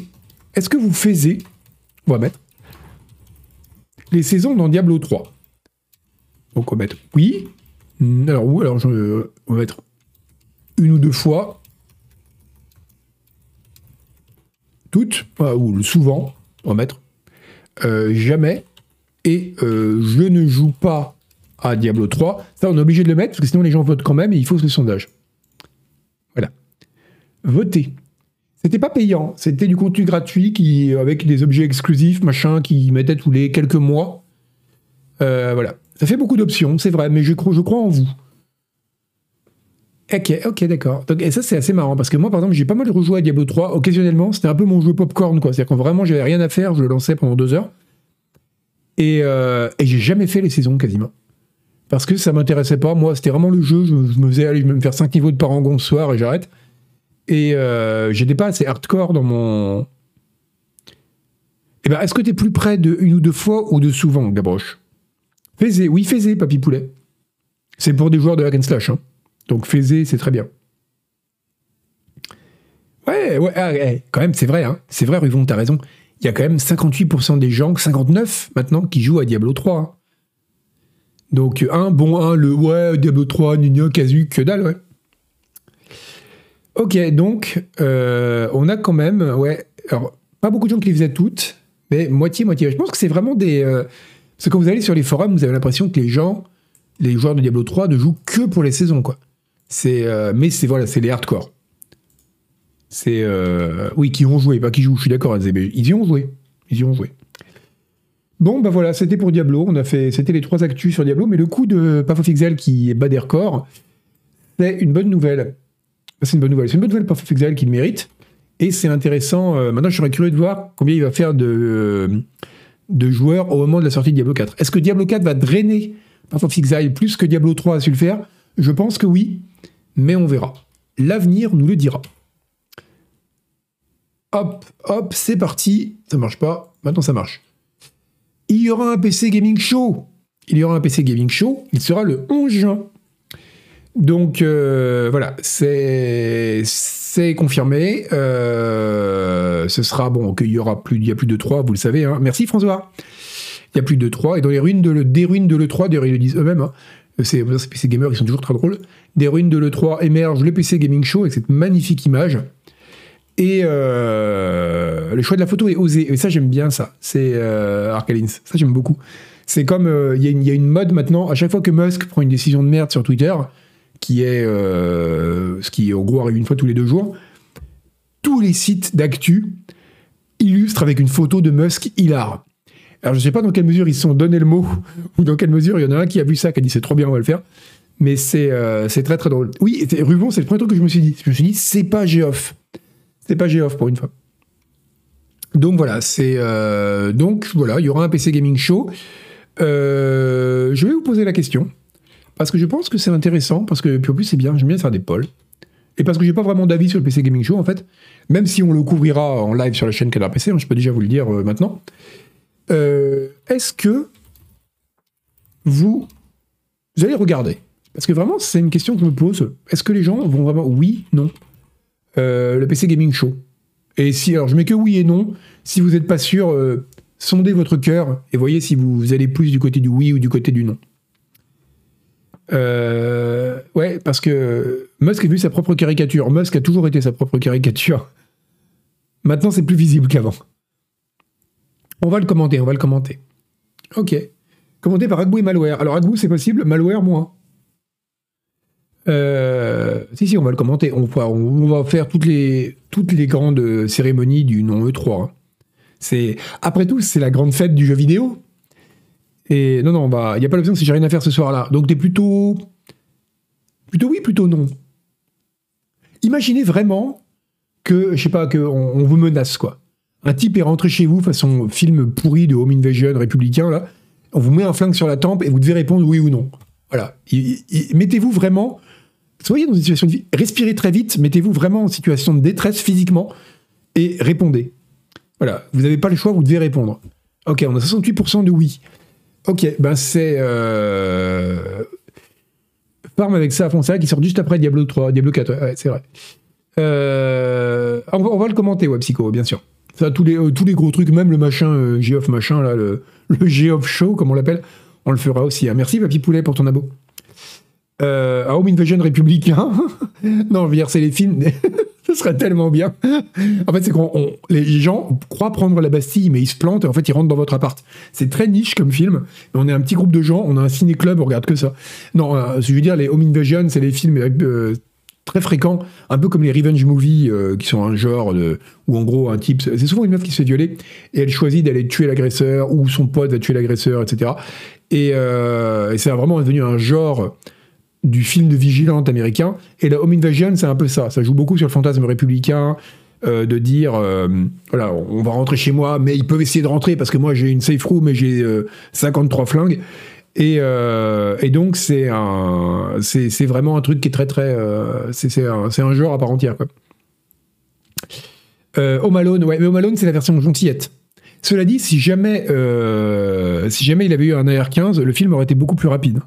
est-ce que vous faisiez, on va mettre les saisons dans Diablo 3. Donc on va mettre oui. Alors où Alors je, on va mettre une ou deux fois. Toutes, ou souvent, on va mettre euh, jamais. Et euh, je ne joue pas à Diablo 3. Ça, on est obligé de le mettre, parce que sinon les gens votent quand même et il faut le sondage. Voilà. Votez. C'était pas payant, c'était du contenu gratuit qui, avec des objets exclusifs, machin, qui mettaient tous les quelques mois. Euh, voilà. Ça fait beaucoup d'options, c'est vrai, mais je crois, je crois en vous. Ok, ok, d'accord. Et ça, c'est assez marrant parce que moi, par exemple, j'ai pas mal rejoué à Diablo 3 occasionnellement. C'était un peu mon jeu popcorn, quoi. C'est-à-dire quand vraiment j'avais rien à faire, je le lançais pendant deux heures. Et, euh, et j'ai jamais fait les saisons quasiment. Parce que ça m'intéressait pas. Moi, c'était vraiment le jeu. Je, me faisais, aller, je me faire 5 niveaux de parangon ce soir et j'arrête. Et euh, j'étais pas assez hardcore dans mon. Eh ben, est-ce que tu es plus près de une ou deux fois ou de souvent, Gabroche? Faisez, oui, faisez, Papy Poulet. C'est pour des joueurs de hack and slash. Hein. Donc faisez, c'est très bien. Ouais, ouais, ah, eh, quand même, c'est vrai. Hein. C'est vrai, Ruvon, t'as raison. Il y a quand même 58% des gens, 59 maintenant, qui jouent à Diablo 3. Hein. Donc, un, bon, un, le ouais, Diablo 3, Nino, Kazu, que dalle, ouais. Ok, donc, euh, on a quand même, ouais, alors, pas beaucoup de gens qui les faisaient toutes, mais moitié-moitié. Je pense que c'est vraiment des. Euh, parce que quand vous allez sur les forums, vous avez l'impression que les gens, les joueurs de Diablo 3, ne jouent que pour les saisons, quoi. Euh, mais c'est voilà, c'est les hardcore. C'est oui, qui ont joué, pas qui jouent. Je suis d'accord, ils y ont joué, ils y ont joué. Bon, bah voilà, c'était pour Diablo. On a fait, c'était les trois actus sur Diablo, mais le coup de Path of Exile qui bas des records, c'est une bonne nouvelle. C'est une bonne nouvelle. C'est une bonne nouvelle of Exile qu'il mérite. Et c'est intéressant. Euh, maintenant, je serais curieux de voir combien il va faire de, euh, joueurs au moment de la sortie de Diablo 4. Est-ce que Diablo 4 va drainer of Exile plus que Diablo 3 a su le faire? Je pense que oui, mais on verra. L'avenir nous le dira. Hop, hop, c'est parti. Ça marche pas. Maintenant, ça marche il y aura un PC Gaming Show. Il y aura un PC Gaming Show. Il sera le 11 juin. Donc euh, voilà, c'est confirmé. Euh, ce sera bon qu'il y aura plus, il y a plus de 3, vous le savez. Hein. Merci François. Il y a plus de 3 et dans les ruines de le, des ruines de l'E3, d'ailleurs ils le disent eux-mêmes. Hein, c'est PC gamers, ils sont toujours très drôles. Des ruines de l'E3 émerge le PC Gaming Show avec cette magnifique image. Et euh, le choix de la photo est osé. Et ça, j'aime bien ça. C'est euh. Ça, j'aime beaucoup. C'est comme il y, a une mode maintenant. À chaque fois que Musk prend une décision de merde sur Twitter, qui est euh, ce qui en gros arrive une fois tous les deux jours, tous les sites d'actu illustrent avec une photo de Musk hilar. Alors je sais pas dans quelle mesure ils se sont donné le mot ou dans quelle mesure il y en a un qui a vu ça qui a dit c'est trop bien on va le faire. Mais c'est c'est très très drôle. Oui, Rubon, c'est le premier truc que je me suis dit. Je me suis dit c'est pas Geoff. C'est pas Geoff pour une fois. Donc voilà, c'est euh, donc voilà, il y aura un PC Gaming Show. Euh, je vais vous poser la question parce que je pense que c'est intéressant parce que puis en plus c'est bien, j'aime bien faire des polls et parce que j'ai pas vraiment d'avis sur le PC Gaming Show en fait, même si on le couvrira en live sur la chaîne Canard PC, hein, je peux déjà vous le dire euh, maintenant. Est-ce que vous, allez regarder? Parce que vraiment c'est une question que je me pose. Est-ce que les gens vont vraiment oui, non euh, le PC Gaming Show? Et si, alors je mets que oui et non. Si vous n'êtes pas sûr, euh, sondez votre cœur et voyez si vous allez plus du côté du oui ou du côté du non. Euh, ouais, parce que Musk a vu sa propre caricature. Musk a toujours été sa propre caricature. Maintenant, c'est plus visible qu'avant. On va le commenter, on va le commenter. Ok. Commenté par Agbou et Malware. Alors Agbou, c'est possible, Malware, moins. Euh, si, si, on va le commenter. On va, faire toutes les, grandes cérémonies du non E3. Hein. C'est, après tout, c'est la grande fête du jeu vidéo. Et non, non, il n'y a pas l'option si j'ai rien à faire ce soir-là. Donc t'es plutôt. Plutôt oui, plutôt non. Imaginez vraiment que, je sais pas, qu'on on vous menace, quoi. Un type est rentré chez vous façon film pourri de Home Invasion républicain, là. On vous met un flingue sur la tempe et vous devez répondre oui ou non. Voilà. Mettez-vous vraiment, soyez dans une situation de vie, respirez très vite, mettez-vous vraiment en situation de détresse physiquement et répondez. Voilà. Vous n'avez pas le choix, vous devez répondre. Ok, on a 68% de oui. Ok, ben c'est euh... Farm avec ça, Fonseca qui sort juste après Diablo 3, Diablo 4, ouais, c'est vrai. Euh... On, va, le commenter, ouais, Psycho, bien sûr. Ça, tous, les, euh, tous les gros trucs, même le machin, euh, Geoff machin, là, le, le Geoff Show, comme on l'appelle, on le fera aussi. Hein. Merci, Papy Poulet, pour ton abo. Euh, Home Invasion républicain. non, je veux dire, c'est les films. Ce serait tellement bien. En fait, c'est qu'on les gens croient prendre la Bastille, mais ils se plantent et en fait, ils rentrent dans votre appart. C'est très niche comme film. on est un petit groupe de gens, on a un ciné-club, on regarde que ça. Non, euh, je veux dire, les Home Invasion, c'est les films euh, très fréquents, un peu comme les revenge movies, euh, qui sont un genre de, où en gros, un type, c'est souvent une meuf qui se fait violer et elle choisit d'aller tuer l'agresseur ou son pote va tuer l'agresseur, etc. Et, et c'est vraiment devenu un genre du film de vigilante américain. Et la Home Invasion, c'est un peu ça. Ça joue beaucoup sur le fantasme républicain, euh, de dire, euh, voilà, on va rentrer chez moi, mais ils peuvent essayer de rentrer parce que moi j'ai une safe room et j'ai 53 euh, flingues. Et, et donc c'est vraiment un truc qui est très très, c'est un, un, genre à part entière quoi. Ouais, mais Home c'est la version gentillette. Cela dit, si jamais, si jamais il avait eu un AR-15, le film aurait été beaucoup plus rapide.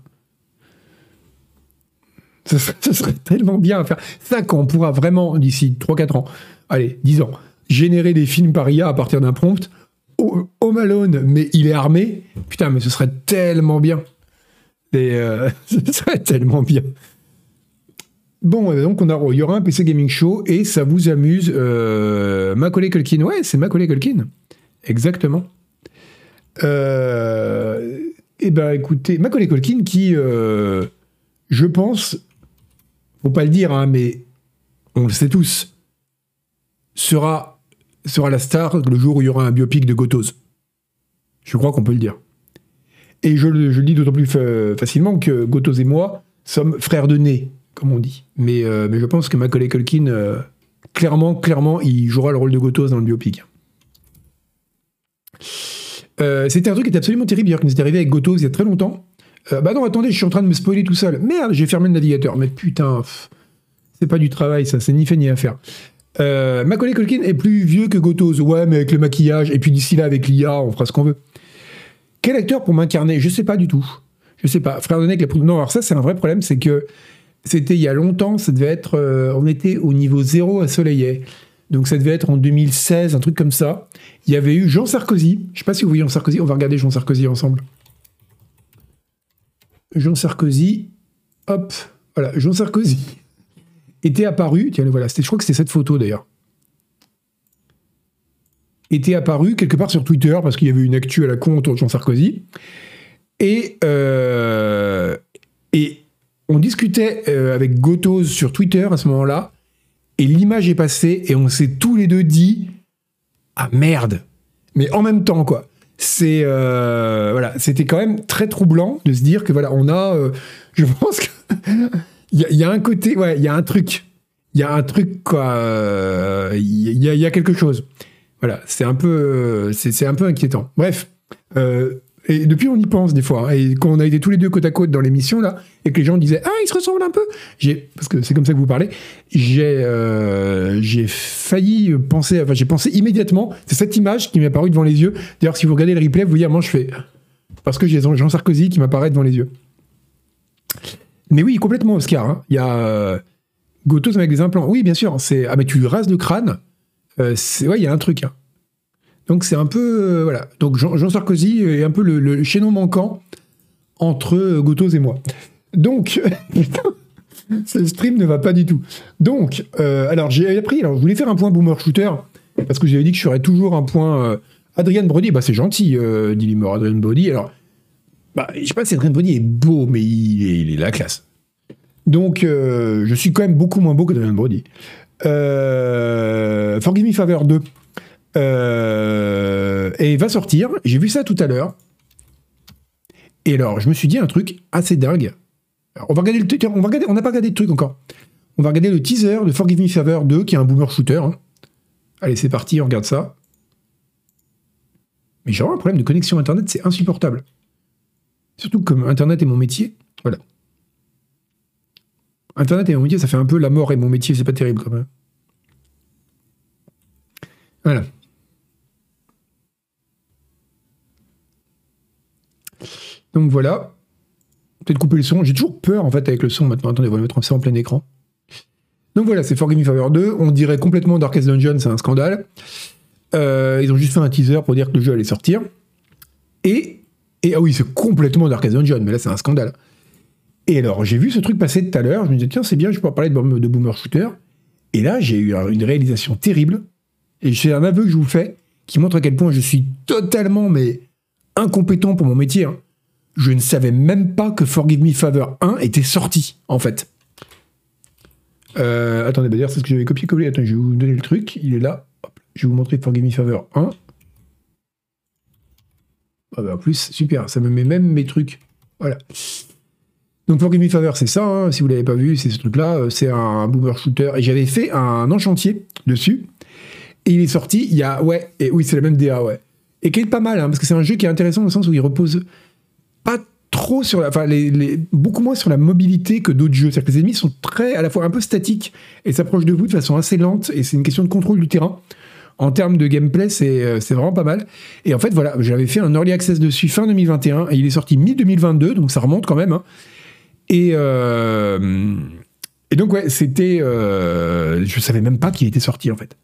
Ce serait, tellement bien à faire. Ça, quand on pourra vraiment, d'ici 3-4 ans, allez, 10 ans, générer des films par IA à partir d'un prompt, Home Alone, mais il est armé, putain, mais ce serait tellement bien. Euh, ce serait tellement bien. Bon, euh, donc on a, il y aura un PC Gaming Show et ça vous amuse. Euh, Macaulay Culkin, ouais, c'est Macaulay Culkin. Exactement. Euh, eh ben écoutez, Macaulay Culkin qui, je pense, faut pas le dire, hein, mais on le sait tous, sera, sera la star le jour où il y aura un biopic de Gotos. Je crois qu'on peut le dire. Et je, le dis d'autant plus facilement que Gotos et moi sommes frères de nez, comme on dit. Mais, euh, mais je pense que Macaulay Culkin, euh, clairement, clairement, il jouera le rôle de Gotos dans le biopic. Euh, c'était un truc qui était absolument terrible, d'ailleurs, qui nous est arrivé avec Gotos il y a très longtemps. Euh, bah non, attendez, je suis en train de me spoiler tout seul. Merde, j'ai fermé le navigateur. Mais putain, c'est pas du travail, ça, c'est ni fait ni à faire. Euh, Macaulay Culkin est plus vieux que Gotos. Ouais, mais avec le maquillage, et puis d'ici là, avec l'IA, on fera ce qu'on veut. Quel acteur pour m'incarner? Je sais pas du tout. Je sais pas. Frère avec les... Non, alors ça, c'est un vrai problème, c'est que c'était il y a longtemps, ça devait être. Euh, on était au niveau zéro à Soleillet. Donc ça devait être en 2016, un truc comme ça. Il y avait eu Jean Sarkozy. Je sais pas si vous voyez Jean Sarkozy. On va regarder Jean Sarkozy ensemble. Jean Sarkozy, hop, voilà, Jean Sarkozy était apparu, tiens, voilà, je crois que c'était cette photo d'ailleurs, était apparu quelque part sur Twitter parce qu'il y avait une actu à la con autour de Jean Sarkozy. Et, euh, on discutait euh, avec Gotos sur Twitter à ce moment-là, et l'image est passée, et on s'est tous les deux dit Ah merde! Mais en même temps, quoi c'est euh, voilà, c'était quand même très troublant de se dire que voilà, on a, euh, je pense qu'il y, y, a un côté, ouais, il y a un truc, il y a un truc quoi, euh, il y, y, a quelque chose. Voilà, c'est un peu, c'est un peu inquiétant. Bref, et depuis, on y pense des fois. Et quand on a été tous les deux côte à côte dans l'émission, là, et que les gens disaient Ah, ils se ressemblent un peu Parce que c'est comme ça que vous parlez. J'ai euh, failli penser, enfin, j'ai pensé immédiatement, c'est cette image qui m'est apparue devant les yeux. D'ailleurs, si vous regardez le replay, vous voyez, moi, je fais. Parce que j'ai Jean Sarkozy qui m'apparaît devant les yeux. Mais oui, complètement, Oscar. Hein. Il y a euh, Gotos avec des implants. Oui, bien sûr. C'est Ah, mais tu rases le crâne. Euh, ouais, il y a un truc. Hein. Donc c'est un peu euh, voilà. Donc Jean, Sarkozy est un peu le, chaînon manquant entre euh, Gotos et moi. Donc ce stream ne va pas du tout. Donc euh, alors j'ai appris. Alors je voulais faire un point boomer shooter parce que j'avais dit que je ferais toujours un point. Adrien Brody, bah c'est gentil, dit Limor. Adrien Brody. Alors bah, je sais pas si Adrien Brody est beau, mais il est, la classe. Donc je suis quand même beaucoup moins beau que Brody. Forgive Me Favor 2. Euh, et va sortir. J'ai vu ça tout à l'heure. Et alors, je me suis dit un truc assez dingue. on va regarder le on on n'a pas regardé le truc encore. On va regarder le teaser de Forgive Me Favor 2, qui est un boomer shooter. Hein. Allez, c'est parti, on regarde ça. Mais j'ai un problème de connexion Internet, c'est insupportable. Surtout comme Internet est mon métier. Voilà. Internet est mon métier, ça fait un peu la mort et mon métier, c'est pas terrible quand même. Voilà. Donc voilà. Peut-être couper le son. J'ai toujours peur en fait avec le son maintenant. Attendez, on va mettre ça en plein écran. Donc voilà, c'est Forgive Me Favor 2. On dirait complètement Darkest Dungeon, c'est un scandale. Euh, ils ont juste fait un teaser pour dire que le jeu allait sortir. Et, et ah oui, c'est complètement Darkest Dungeon, mais là c'est un scandale. Et alors, j'ai vu ce truc passer tout à l'heure. Je me disais, tiens, c'est bien, je peux parler de, de Boomer Shooter. Et là, j'ai eu une réalisation terrible. Et c'est un aveu que je vous fais qui montre à quel point je suis totalement, mais incompétent pour mon métier. Hein. Je ne savais même pas que Forgive Me Favor 1 était sorti, en fait. Euh, attendez, bah c'est ce que j'avais copié-collé. Attends, je vais vous donner le truc. Il est là. je vais vous montrer Forgive Me Favor 1. Ah bah, en plus, super. Ça me met même mes trucs. Voilà. Donc Forgive Me Favor, c'est ça. Hein. si vous l'avez pas vu, c'est ce truc-là. Euh, c'est un boomer shooter. Et j'avais fait un enchantier dessus. Et il est sorti il y a. Ouais, et oui, c'est la même DA, ouais. Et qui est pas mal, hein, parce que c'est un jeu qui est intéressant au sens où il repose trop sur. Enfin, beaucoup moins sur la mobilité que d'autres jeux. C'est-à-dire que les ennemis sont très, à la fois un peu statiques et s'approchent de vous de façon assez lente. Et c'est une question de contrôle du terrain. En termes de gameplay, c'est euh, vraiment pas mal. Et en fait, voilà, j'avais fait un early access dessus fin 2021 et il est sorti mi-2022, donc ça remonte quand même. Hein. Et. Euh, et donc, ouais, c'était. Euh, je savais même pas qu'il était sorti, en fait.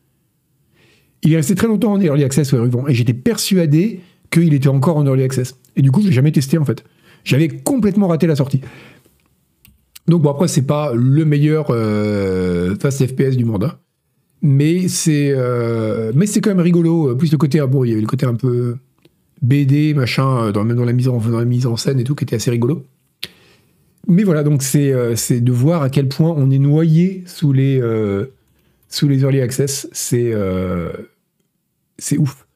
Il est resté très longtemps en early access, ouais, et j'étais persuadé qu'il était encore en early access. Et du coup, je l'ai jamais testé, en fait. J'avais complètement raté la sortie. Donc, bon, après, c'est pas le meilleur euh, fast FPS du monde, hein. Mais c'est euh, mais c'est quand même rigolo. Plus le côté, ah bon, il y avait le côté un peu BD, machin, dans, même dans la, mise en, mise en scène et tout, qui était assez rigolo. Mais voilà, donc euh, c'est de voir à quel point on est noyé sous les, euh, sous les early access. C'est euh, c'est ouf.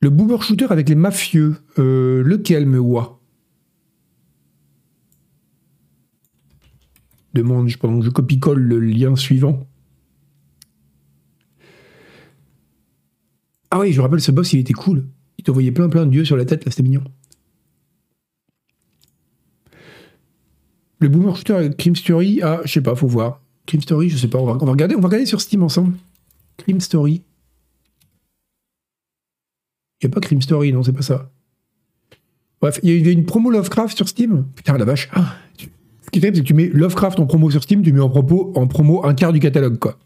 Le boomer shooter avec les mafieux, lequel me voit? Demande pendant que je copie-colle le lien suivant. Ah oui, je rappelle ce boss, il était cool. Il t'envoyait plein plein de dieux sur la tête, là, c'était mignon. Le Boomer Shooter avec Crime Story, ah, je sais pas, faut voir. Crime Story, je sais pas, on va, regarder, on va regarder sur Steam ensemble. Crime Story. Il n'y a pas Crime Story, non, c'est pas ça. Bref, il y a une promo Lovecraft sur Steam. Putain, la vache. Ah, ce qui est c'est que tu mets Lovecraft en promo sur Steam, tu mets en, propos, en promo un quart du catalogue, quoi.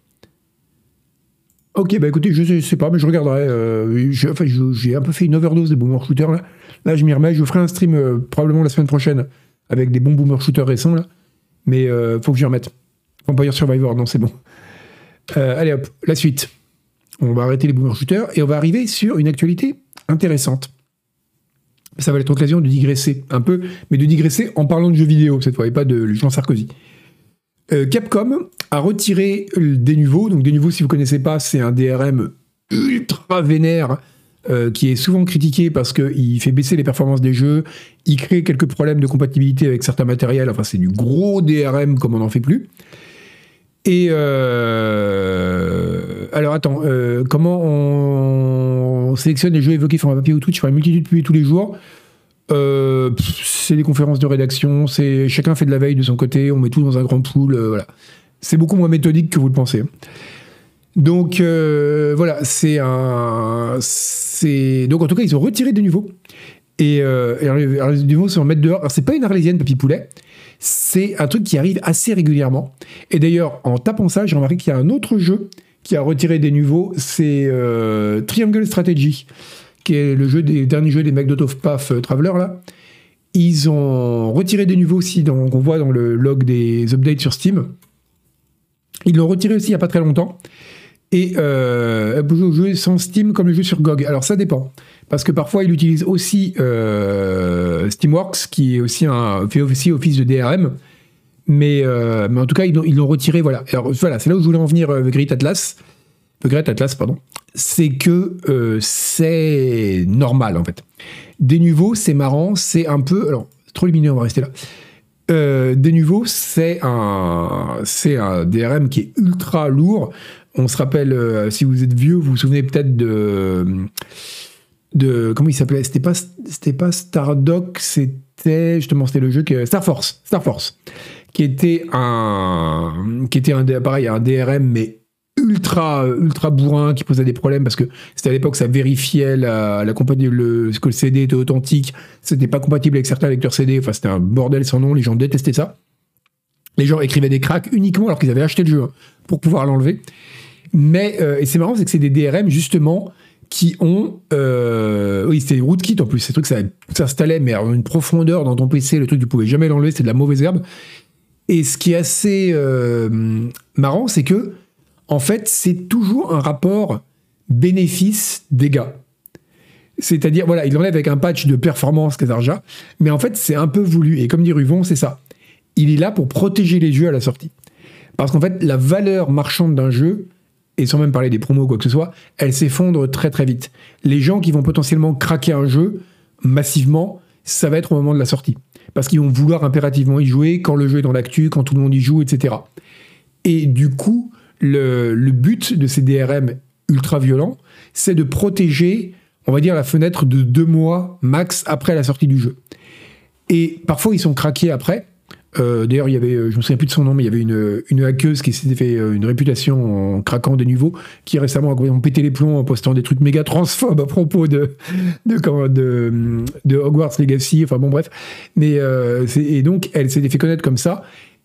Ok, bah écoutez, je sais, sais pas, mais je regarderai. Euh, j'ai un peu fait une overdose des Boomer Shooter, là. Là, je m'y remets. Je ferai un stream euh, probablement la semaine prochaine avec des bons boomer shooters récents là. Mais euh, faut que j'y remette. Vampire Survivor, non, c'est bon. Euh, allez hop, la suite. On va arrêter les boomer shooters et on va arriver sur une actualité intéressante. Ça va être l'occasion de digresser un peu, mais de digresser en parlant de jeux vidéo cette fois et pas de Jean Sarkozy. Euh, Capcom a retiré des nouveaux. Donc des si vous connaissez pas, c'est un DRM ultra vénère euh, qui est souvent critiqué parce qu'il fait baisser les performances des jeux, il crée quelques problèmes de compatibilité avec certains matériels, enfin c'est du gros DRM comme on n'en fait plus. Et euh, alors attends, euh, comment on... sélectionne les jeux évoqués sur un papier ou Twitch sur une multitude publiée tous les jours? C'est des conférences de rédaction, c'est chacun fait de la veille de son côté, on met tout dans un grand pool, voilà. C'est beaucoup moins méthodique que vous le pensez. Donc euh, voilà, c'est un, c'est donc en tout cas ils ont retiré des nouveaux et, euh, et les nouveaux sont mettre dehors. Alors c'est pas une arlésienne papy poulet, c'est un truc qui arrive assez régulièrement. Et d'ailleurs en tapant ça, j'ai remarqué qu'il y a un autre jeu qui a retiré des nouveaux, c'est euh, Triangle Strategy, qui est le jeu des derniers jeux des mecs d'Autopath euh, Traveler. Ils ont retiré des nouveaux aussi, donc on voit dans le log des updates sur Steam. Ils l'ont retiré aussi il n'y a pas très longtemps et euh, jouer sans Steam comme le jeu sur GOG. Alors ça dépend, parce que parfois il utilise aussi euh, Steamworks, qui est aussi un, fait aussi office de DRM, mais, euh, mais en tout cas ils l'ont retiré. Voilà. Alors voilà, c'est là où je voulais en venir. Euh, Great Atlas, Great Atlas, pardon, c'est que euh, c'est normal en fait. Des nouveaux, c'est marrant, c'est un peu, alors trop lumineux, on va rester là. Euh, des nouveaux, c'est un, c'est un DRM qui est ultra lourd. On se rappelle, euh, si vous êtes vieux, vous vous souvenez peut-être de, de comment il s'appelait? C'était pas, c'était pas Stardock, c'était justement c'était le jeu Star Force, Star Force, qui était un, qui était un, pareil, un DRM mais ultra ultra bourrin qui posait des problèmes parce que c'était à l'époque ça vérifiait la, la compagnie le ce que le CD était authentique. C'était pas compatible avec certains lecteurs CD enfin c'était un bordel sans nom. Les gens détestaient ça. Les gens écrivaient des cracks uniquement alors qu'ils avaient acheté le jeu hein, pour pouvoir l'enlever. Mais euh, et c'est marrant c'est que c'est des DRM justement qui ont euh, oui c'était des rootkits en plus ces trucs ça s'installait mais à une profondeur dans ton PC le truc tu pouvais jamais l'enlever c'était de la mauvaise herbe et ce qui est assez euh, marrant c'est que en fait, c'est toujours un rapport bénéfice-dégâts. C'est-à-dire, voilà, il enlève avec un patch de performance Kazarja, mais en fait, c'est un peu voulu. Et comme dit Ruvon, c'est ça. Il est là pour protéger les jeux à la sortie. Parce qu'en fait, la valeur marchande d'un jeu, et sans même parler des promos ou quoi que ce soit, elle s'effondre très très vite. Les gens qui vont potentiellement craquer un jeu massivement, ça va être au moment de la sortie. Parce qu'ils vont vouloir impérativement y jouer quand le jeu est dans l'actu, quand tout le monde y joue, etc. Et du coup, le, but de ces DRM ultra violents, c'est de protéger, on va dire, la fenêtre de deux mois max après la sortie du jeu. Et parfois, ils sont craqués après. Euh, d'ailleurs, il y avait, je me souviens plus de son nom, mais il y avait une, une hackeuse qui s'était fait euh, une réputation en craquant des niveaux, qui récemment a pété les plombs en postant des trucs méga transphobes à propos de de, de, Hogwarts Legacy. Enfin bon, bref. Mais euh, et donc, elle s'était fait connaître comme ça.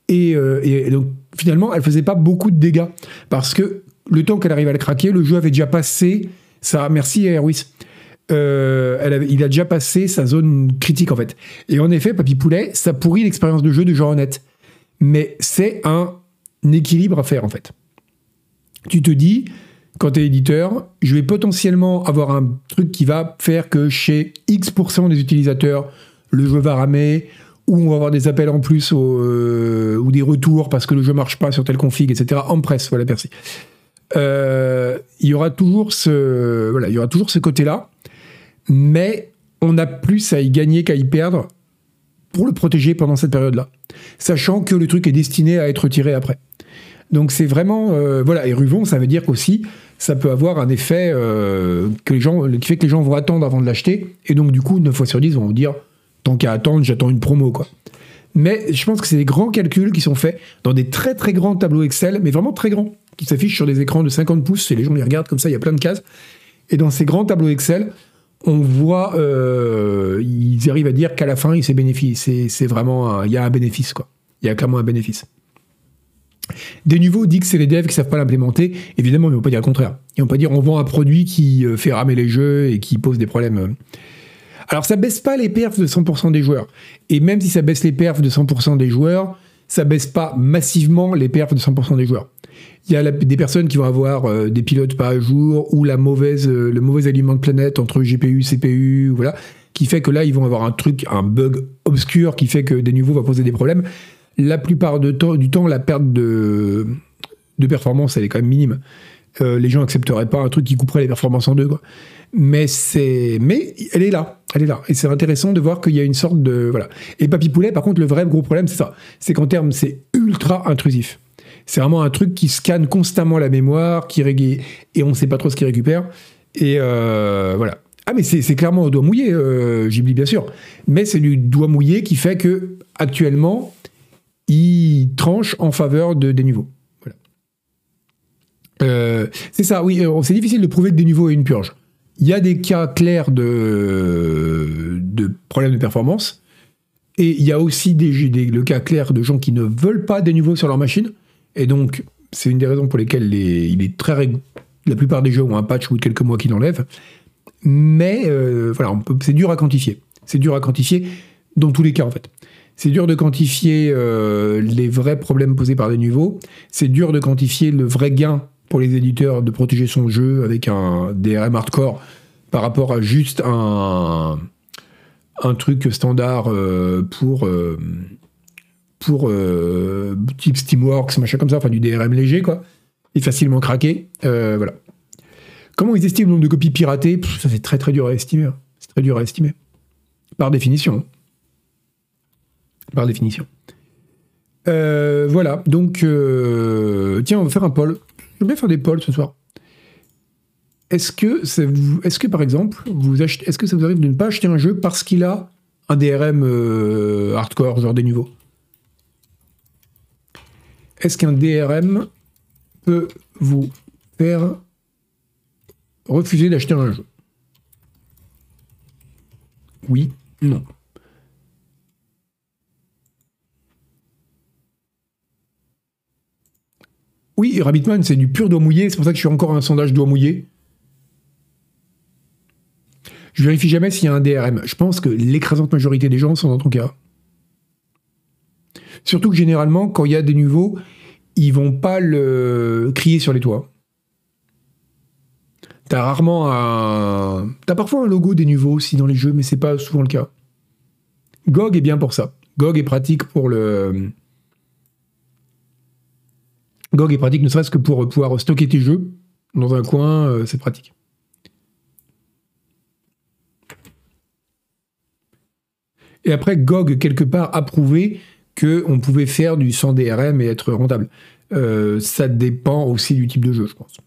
Euh, et, donc finalement, elle faisait pas beaucoup de dégâts parce que le temps qu'elle arrive à le craquer, le jeu avait déjà passé ça. Merci Airwis. Euh, il a déjà passé sa zone critique en fait. Et en effet, Papy Poulet, ça pourrit l'expérience de jeu de genre honnête. Mais c'est un équilibre à faire en fait. Tu te dis, quand tu es éditeur, je vais potentiellement avoir un truc qui va faire que chez X% des utilisateurs, le jeu va ramer, ou on va avoir des appels en plus euh, ou des retours parce que le jeu marche pas sur telle config, etc. En presse, voilà, merci. Euh, il voilà, il y aura toujours ce côté-là, mais on a plus à y gagner qu'à y perdre pour le protéger pendant cette période-là, sachant que le truc est destiné à être retiré après. Donc c'est vraiment, euh, voilà, et Ruvon, ça veut dire qu'aussi, ça peut avoir un effet que les qui fait que les gens vont attendre avant de l'acheter, et donc du coup, 9 fois sur 10, vont dire tant qu'à attendre, j'attends une promo, quoi. Mais je pense que c'est des grands calculs qui sont faits dans des très très grands tableaux Excel, mais vraiment très grands, qui s'affichent sur des écrans de 50 pouces, et les gens les regardent comme ça, il y a plein de cases. Et dans ces grands tableaux Excel, on voit, euh, ils arrivent à dire qu'à la fin. C'est vraiment, il y a un bénéfice, quoi. Il y a clairement un bénéfice. Des nouveaux disent que c'est les devs qui savent pas l'implémenter. Évidemment, ils vont pas dire le contraire. Ils vont pas dire on vend un produit qui euh, fait ramer les jeux et qui pose des problèmes. Euh, alors ça baisse pas les perfs de 100% des joueurs. Et même si ça baisse les perfs de 100% des joueurs, ça baisse pas massivement les perfs de 100% des joueurs. Il y a des personnes qui vont avoir euh, des pilotes pas à jour ou la mauvaise, euh, le mauvais aliment de planète entre GPU, CPU, voilà, qui fait que là ils vont avoir un truc, un bug obscur qui fait que des nouveaux vont poser des problèmes. La plupart du temps, la perte de, de performance, elle est quand même minime. Euh, les gens accepteraient pas un truc qui couperait les performances en deux. Mais c'est mais elle est là elle est là et c'est intéressant de voir qu'il y a une sorte de voilà et Papy Poulet par contre le vrai gros problème c'est ça c'est qu'en termes c'est ultra intrusif c'est vraiment un truc qui scanne constamment la mémoire qui et on ne sait pas trop ce qu'il récupère. Et euh, voilà. Ah mais c'est clairement au doigt mouillé euh, Ghibli bien sûr. Mais c'est du doigt mouillé qui fait que actuellement il tranche en faveur de des niveaux. Voilà. Euh, c'est ça oui euh, c'est difficile de prouver que des niveaux est une purge. Il y a des cas clairs de, de problèmes de performance. Et il y a aussi des, le cas clair de gens qui ne veulent pas des niveaux sur leur machine. Et donc, c'est une des raisons pour lesquelles il est très. La plupart des jeux ont un patch ou quelques mois qui l'enlèvent. Mais euh, voilà, c'est dur à quantifier. C'est dur à quantifier dans tous les cas, en fait. C'est dur de quantifier euh, les vrais problèmes posés par des niveaux. C'est dur de quantifier le vrai gain pour les éditeurs de protéger son jeu avec un DRM hardcore par rapport à juste un, truc standard euh, pour, pour euh, type Steamworks, machin comme ça, enfin du DRM léger, quoi, et facilement craqué. voilà. Comment ils estiment le nombre de copies piratées? Ça, c'est très très dur à estimer. Hein. C'est très dur à estimer. Par définition. Par définition. voilà, donc, tiens, on va faire un poll vais faire des polls ce soir. Est-ce que, est-ce que par exemple, vous est-ce que ça vous arrive de ne pas acheter un jeu parce qu'il a un DRM euh, hardcore, genre des niveaux Est-ce qu'un DRM peut vous faire refuser d'acheter un jeu? Oui, non. Oui, Rabbitman, c'est du pur doigt mouillé. C'est pour ça que je suis encore un sondage doigt mouillé. Je vérifie jamais s'il y a un DRM. Je pense que l'écrasante majorité des gens sont dans ton cas. Surtout que généralement, quand il y a des nouveaux, ils vont pas le crier sur les toits. T'as rarement un. T'as parfois un logo des nouveaux aussi dans les jeux, mais c'est pas souvent le cas. GOG est bien pour ça. GOG est pratique pour le. GOG est pratique ne serait-ce que pour pouvoir stocker tes jeux dans un coin, euh, c'est pratique. Et après, GOG, quelque part, a prouvé qu'on pouvait faire du sans DRM et être rentable. Euh, ça dépend aussi du type de jeu, je pense.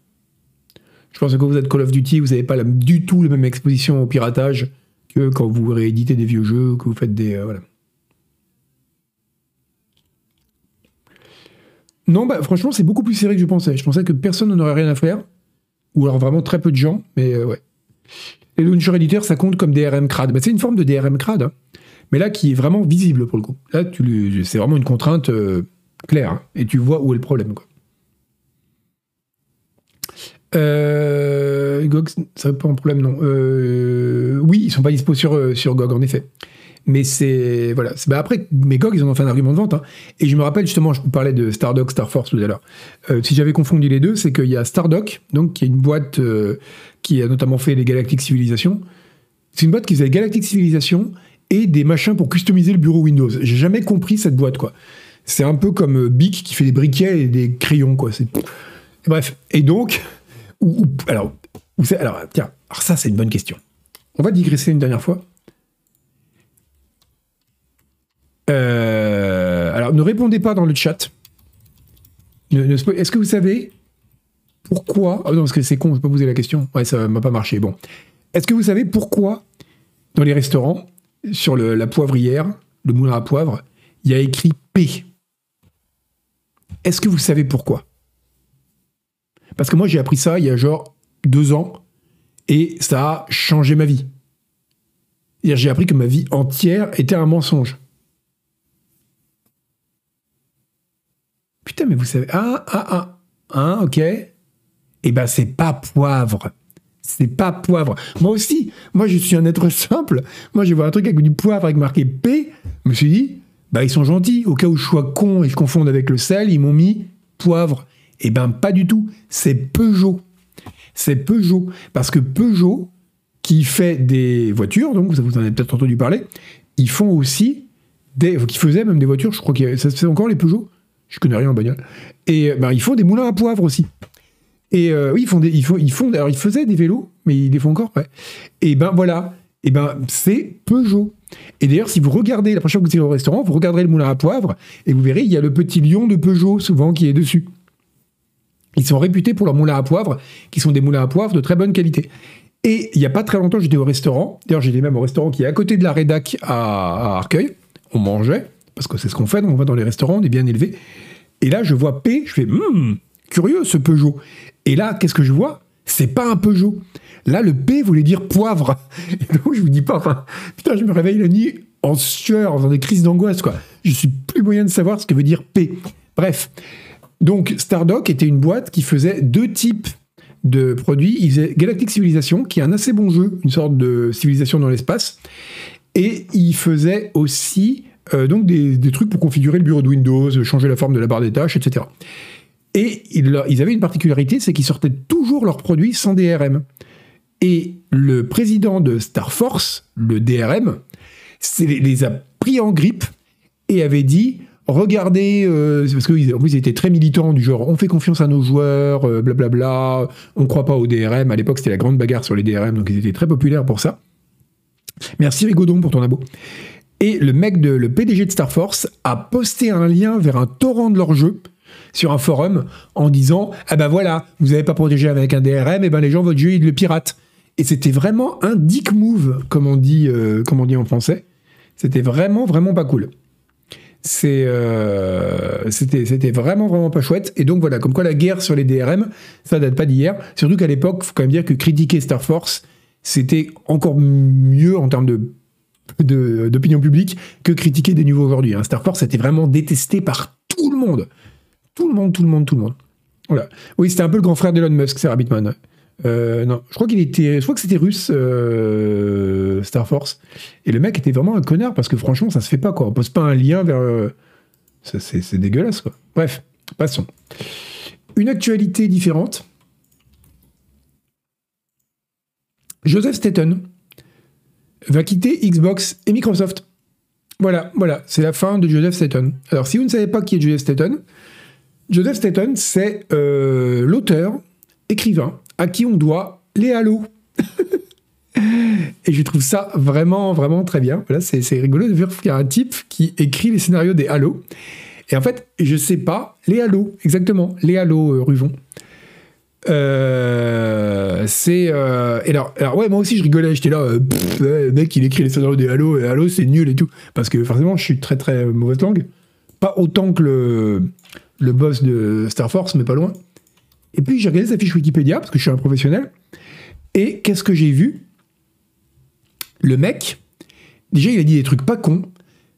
Je pense que quand vous êtes Call of Duty, vous n'avez pas du tout la même exposition au piratage que quand vous rééditez des vieux jeux, que vous faites des... Euh. Non, bah, franchement, c'est beaucoup plus serré que je pensais. Je pensais que personne n'en aurait rien à faire. Ou alors vraiment très peu de gens, mais euh, ouais. Les launchers éditeurs, ça compte comme DRM CRAD. Bah, c'est une forme de DRM CRAD. Hein mais là qui est vraiment visible pour le coup. Là, c'est vraiment une contrainte euh, claire, hein, et tu vois où est le problème. Quoi. Euh, GOG, ça pas un problème, non. Euh, oui, ils sont pas dispo sur, euh, sur GOG, en effet. Mais c'est. Voilà. Bah après, mais GOG, ils en ont fait un argument de vente. Hein. Et je me rappelle justement, je vous parlais de Stardock, Star Force tout à l'heure. si j'avais confondu les deux, c'est qu'il y a Stardock, donc, qui est une boîte qui a notamment fait les Galactic Civilization. C'est une boîte qui faisait Galactic Civilization et des machins pour customiser le bureau Windows. J'ai jamais compris cette boîte, quoi. C'est un peu comme euh, Bic qui fait des briquets et des crayons, quoi. Bref. Et donc, alors, alors, tiens, alors ça, c'est une bonne question. On va digresser une dernière fois. Euh, alors, ne répondez pas dans le chat. Est-ce que vous savez pourquoi oh non, parce que c'est con, je vais pas poser la question. Ouais, ça m'a pas marché. Bon. Est-ce que vous savez pourquoi, dans les restaurants, sur la poivrière, le moulin à poivre, il y a écrit P. Est-ce que vous savez pourquoi? Parce que moi j'ai appris ça il y a genre deux ans et ça a changé ma vie. J'ai appris que ma vie entière était un mensonge. Putain, mais vous savez. Ah, ah, ah. Hein, ok. Eh ben, c'est pas poivre c'est pas poivre. Moi aussi, moi je suis un être simple. Moi je vois un truc avec du poivre avec marqué P. Je me suis dit, bah ils sont gentils. Au cas où je sois con et je confonde avec le sel, ils m'ont mis poivre. Eh ben pas du tout. C'est Peugeot. C'est Peugeot. Parce que Peugeot, qui fait des voitures, donc vous en avez peut-être entendu parler, ils font aussi des. qui faisaient même des voitures, je crois que ça se fait encore les Peugeot. Je connais rien en bagnole. Et ben, ils font des moulins à poivre aussi. Et euh, oui, ils font, des, ils, alors ils faisaient des vélos, mais ils les font encore, ouais. Et ben voilà, et ben c'est Peugeot. Et d'ailleurs, si vous regardez, la prochaine fois que vous allez au restaurant, vous regarderez le moulin à poivre, et vous verrez, il y a le petit lion de Peugeot, souvent, qui est dessus. Ils sont réputés pour leurs moulins à poivre, qui sont des moulins à poivre de très bonne qualité. Et il n'y a pas très longtemps, j'étais au restaurant. D'ailleurs, j'étais même au restaurant qui est à côté de la rédac à, Arcueil. On mangeait, parce que c'est ce qu'on fait, on va dans les restaurants, on est bien élevé. Et là, je vois P, je fais, hum, curieux ce Peugeot. Et là, qu'est-ce que je vois? C'est pas un Peugeot. Là, le P voulait dire poivre. Et donc, je vous dis pas, putain, je me réveille la nuit en sueur, dans des crises d'angoisse, quoi. Je suis plus moyen de savoir ce que veut dire P. Bref. Donc, Stardock était une boîte qui faisait deux types de produits. Il faisait Galactic Civilization, qui est un assez bon jeu, une sorte de civilisation dans l'espace. Et il faisait aussi euh, donc des, des, trucs pour configurer le bureau de Windows, changer la forme de la barre des tâches, etc. Et ils, avaient une particularité, c'est qu'ils sortaient toujours leurs produits sans DRM. Et le président de Star Force, le DRM, les a pris en grippe et avait dit regardez, euh, parce qu'en plus ils étaient très militants du genre on fait confiance à nos joueurs, euh, blablabla, on ne croit pas au DRM. À l'époque c'était la grande bagarre sur les DRM, donc ils étaient très populaires pour ça. Merci Rigaudon pour ton abo. Et le mec de le PDG de Star Force a posté un lien vers un torrent de leur jeu sur un forum en disant ah ben voilà, vous n'avez pas protégé avec un DRM, et ben les gens votre jeu ils le piratent. Et c'était vraiment un dick move, comme on dit, euh, comme on dit en français. C'était vraiment vraiment pas cool. Euh, c'était vraiment vraiment pas chouette. Et donc voilà, comme quoi la guerre sur les DRM, ça date pas d'hier. Surtout qu'à l'époque, faut quand même dire que critiquer Star Force, c'était encore mieux en termes de d'opinion publique que critiquer des niveaux aujourd'hui. Hein. Star Force c'était vraiment détesté par tout le monde. Tout le monde, tout le monde, tout le monde. Voilà. Oui, c'était un peu le grand frère d'Elon Musk, c'est Rabbitman. Euh, non, je crois qu'il était, je crois que c'était russe, euh, Star Force. Et le mec était vraiment un connard parce que franchement, ça se fait pas quoi. On pose pas un lien vers. Euh, c'est dégueulasse quoi. Bref, passons. Une actualité différente. Joseph Staten va quitter Xbox et Microsoft. Voilà, voilà, c'est la fin de Joseph Staten. Alors, si vous ne savez pas qui est Joseph Staten, Joseph Staten, c'est euh, l'auteur, écrivain, à qui on doit les Halo. et je trouve ça vraiment, vraiment très bien. Voilà, c'est rigolo de voir qu'il y a un type qui écrit les scénarios des Halo. Et en fait, je sais pas, les Halo, exactement, les Halo euh, Ruvon. Euh, c'est euh, alors, alors ouais moi aussi je rigolais j'étais là le mec il écrit les scénarios des Halo et Halo c'est nul et tout parce que forcément je suis très très mauvaise langue pas autant que le le boss de Star Force, mais pas loin. Et puis j'ai regardé sa fiche Wikipédia, parce que je suis un professionnel, et qu'est-ce que j'ai vu? Le mec, déjà il a dit des trucs pas cons,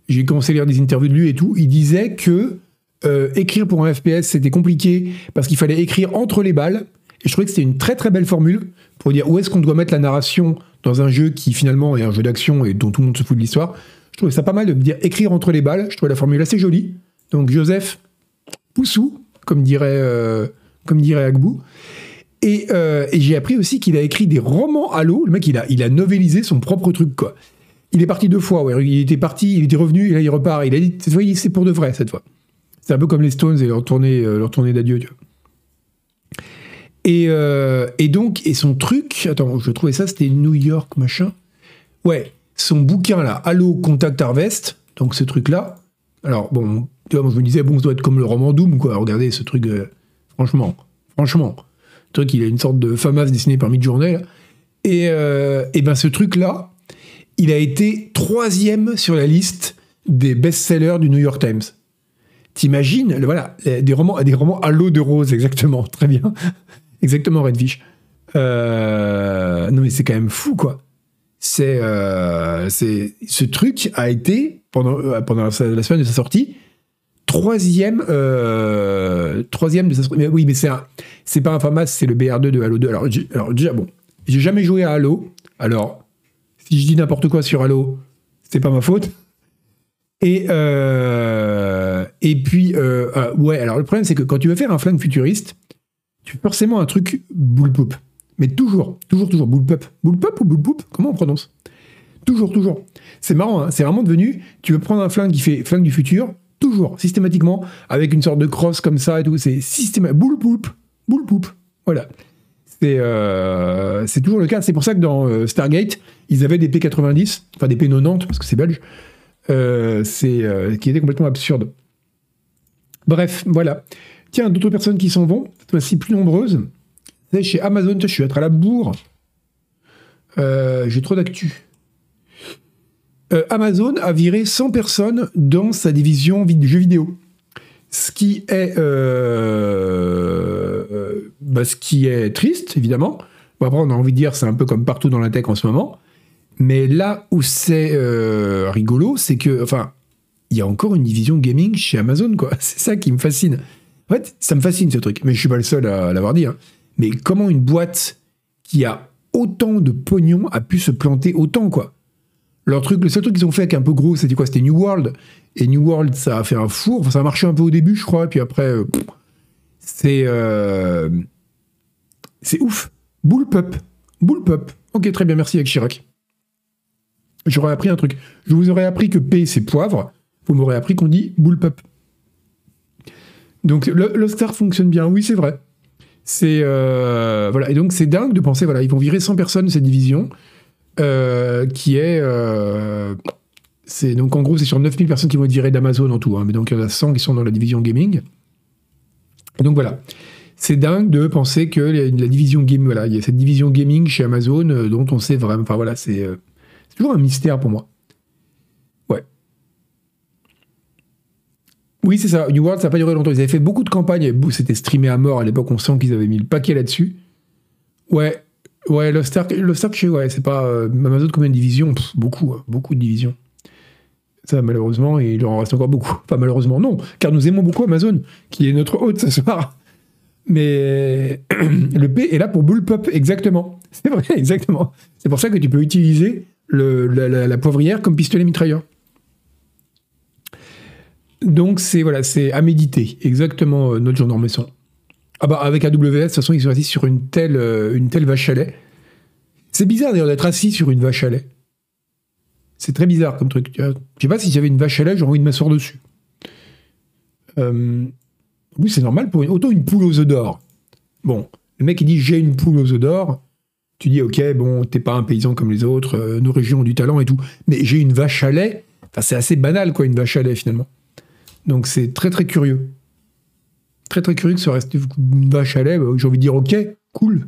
j'ai commencé à lire des interviews de lui et tout, il disait que euh, écrire pour un FPS c'était compliqué, parce qu'il fallait écrire entre les balles, et je trouvais que c'était une très très belle formule pour dire où est-ce qu'on doit mettre la narration dans un jeu qui finalement est un jeu d'action et dont tout le monde se fout de l'histoire. Je trouvais ça pas mal de me dire écrire entre les balles, je trouvais la formule assez jolie. Donc Joseph, Poussou, comme dirait, euh, dirait Agbou. Euh, et, j'ai appris aussi qu'il a écrit des romans à l'eau. Le mec, il a, il a novélisé son propre truc, quoi. Il est parti deux fois, ouais. Il était parti, il était revenu, et là, il repart. Il a dit, cette fois, c'est pour de vrai, cette fois. C'est un peu comme les Stones et leur tournée, euh, leur tournée d'adieu, tu. Et, donc, et son truc, attends, je trouvais ça, c'était New York, machin. Ouais, son bouquin là, Halo Contact Harvest, donc ce truc-là. Alors, bon, tu je me disais, bon, ça doit être comme le roman Doom, quoi. Regardez ce truc, euh, franchement, franchement. Le truc, il a une sorte de famas dessiné par Midjourney, Et, euh, et ben ce truc-là, il a été troisième sur la liste des best-sellers du New York Times. T'imagines, voilà, des romans, des romans à l'eau de rose, exactement, très bien. exactement, Redfish. Euh, non mais c'est quand même fou, quoi. C'est, c'est, ce truc a été pendant, pendant la semaine de sa sortie, troisième, euh, troisième Oui, mais c'est c'est pas un FAMAS, c'est le BR2 de Halo 2. Alors, alors déjà, bon, j'ai jamais joué à Halo. Alors, si je dis n'importe quoi sur Halo, c'est pas ma faute. Et, euh, et puis, euh, ouais, alors le problème, c'est que quand tu veux faire un flingue futuriste, tu fais forcément un truc bullpoop. Mais toujours, toujours, toujours, bullpup. Bullpup ou bullpoop Comment on prononce? Toujours, toujours. C'est marrant, hein c'est vraiment devenu, tu veux prendre un flingue qui fait flingue du futur, Toujours, systématiquement, avec une sorte de crosse comme ça et tout. C'est systématique. Boule poupe, boule poupe. Voilà. C'est euh, toujours le cas. C'est pour ça que dans euh, Stargate, ils avaient des P90, enfin des P90, parce que c'est belge. Euh, c'est qui était complètement absurde. Bref, voilà. Tiens, d'autres personnes qui s'en vont, cette fois-ci plus nombreuses. Chez Amazon, je suis à la bourre. J'ai trop d'actu. Euh, Amazon a viré 100 personnes dans sa division jeux vidéo. Ce qui est, euh, euh, bah, est triste, évidemment. après, on a envie de dire, c'est un peu comme partout dans la tech en ce moment. Mais là où c'est rigolo, c'est que, enfin, il y a encore une division gaming chez Amazon, quoi. C'est ça qui me fascine. En fait, ça me fascine ce truc, mais je suis pas le seul à l'avoir dit. Hein. Mais comment une boîte qui a autant de pognon a pu se planter autant, quoi? Leur truc, le seul truc qu'ils ont fait qui est un peu gros, c'était quoi? C'était New World. Et New World, ça a fait un four. Enfin, ça a marché un peu au début, je crois. Et puis après, euh, c'est. Euh, c'est ouf. Bullpup. Bullpup. Ok, très bien, merci avec Chirac. J'aurais appris un truc. Je vous aurais appris que P, c'est poivre. Vous m'aurez appris qu'on dit bullpup. Donc, le, Star fonctionne bien. Oui, c'est vrai. C'est. Euh, voilà. Et donc, c'est dingue de penser, voilà, ils vont virer 100 personnes de cette division. Euh, qui est. Euh, c'est donc en gros, c'est sur 9000 personnes qui vont être virées d'Amazon en tout, hein, mais donc il y en a 100 qui sont dans la division gaming. Donc voilà. C'est dingue de penser que la, division game, voilà, il y a cette division gaming chez Amazon euh, dont on sait vraiment. Enfin voilà, c'est c'est toujours un mystère pour moi. Ouais. Oui, c'est ça. New World, ça n'a pas duré longtemps. Ils avaient fait beaucoup de campagnes. C'était streamé à mort à l'époque. On sent qu'ils avaient mis le paquet là-dessus. Ouais. Ouais, Lost Ark, Lost Ark, je sais, ouais, c'est pas. euh, Amazon, combien de divisions? Beaucoup, hein, beaucoup de divisions. Ça, malheureusement, il leur en reste encore beaucoup. Enfin, malheureusement, non, car nous aimons beaucoup Amazon, qui est notre hôte ce soir. Mais le P est là pour bullpup, exactement. C'est vrai, exactement. C'est pour ça que tu peux utiliser le- la, poivrière comme pistolet mitrailleur. Donc, c'est voilà, c'est à méditer, exactement euh, notre jour Messon. Ah bah, avec AWS, de toute façon, ils sont assis sur une telle, euh, une telle vache à lait. C'est bizarre d'ailleurs d'être assis sur une vache à lait. C'est très bizarre comme truc. vois. Je sais pas si j'avais une vache à lait, j'aurais envie de m'asseoir dessus. Euh, oui, c'est normal pour une. Autant une poule aux œufs d'or. Bon, le mec il dit j'ai une poule aux œufs d'or. Tu dis ok, bon, t'es pas un paysan comme les autres, euh, nos régions ont du talent et tout. Mais j'ai une vache à lait. Enfin, c'est assez banal quoi, une vache à lait finalement. Donc c'est très très curieux. Très très curieux que ça reste une vache à lait. bah, J'ai envie de dire ok, cool.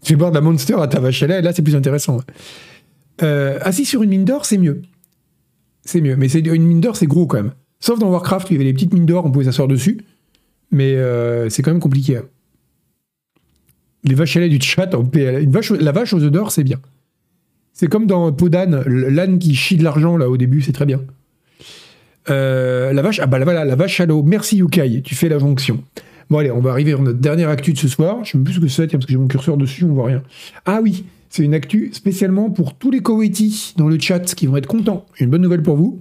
Tu fais boire de monster à ta vache à lait, là c'est plus intéressant. Euh, assis sur une mine d'or, c'est mieux. C'est mieux. Mais c'est une mine d'or, c'est gros quand même. Sauf dans Warcraft, il y avait des petites mines d'or, on pouvait s'asseoir dessus. Mais euh, c'est quand même compliqué. hein. Les vaches à lait du chat la vache aux œufs d'or, c'est bien. C'est comme dans Podan, l'âne qui chie de l'argent là au début, c'est très bien. Euh, la vache, ah bah voilà, la vache à l'eau. Merci Yukai, tu fais la jonction. Bon allez, on va arriver à notre dernière actu de ce soir. Je sais même plus ce que c'est, parce que j'ai mon curseur dessus, on voit rien. Ah oui, c'est une actu spécialement pour tous les Koweïtis dans le chat qui vont être contents. Une bonne nouvelle pour vous.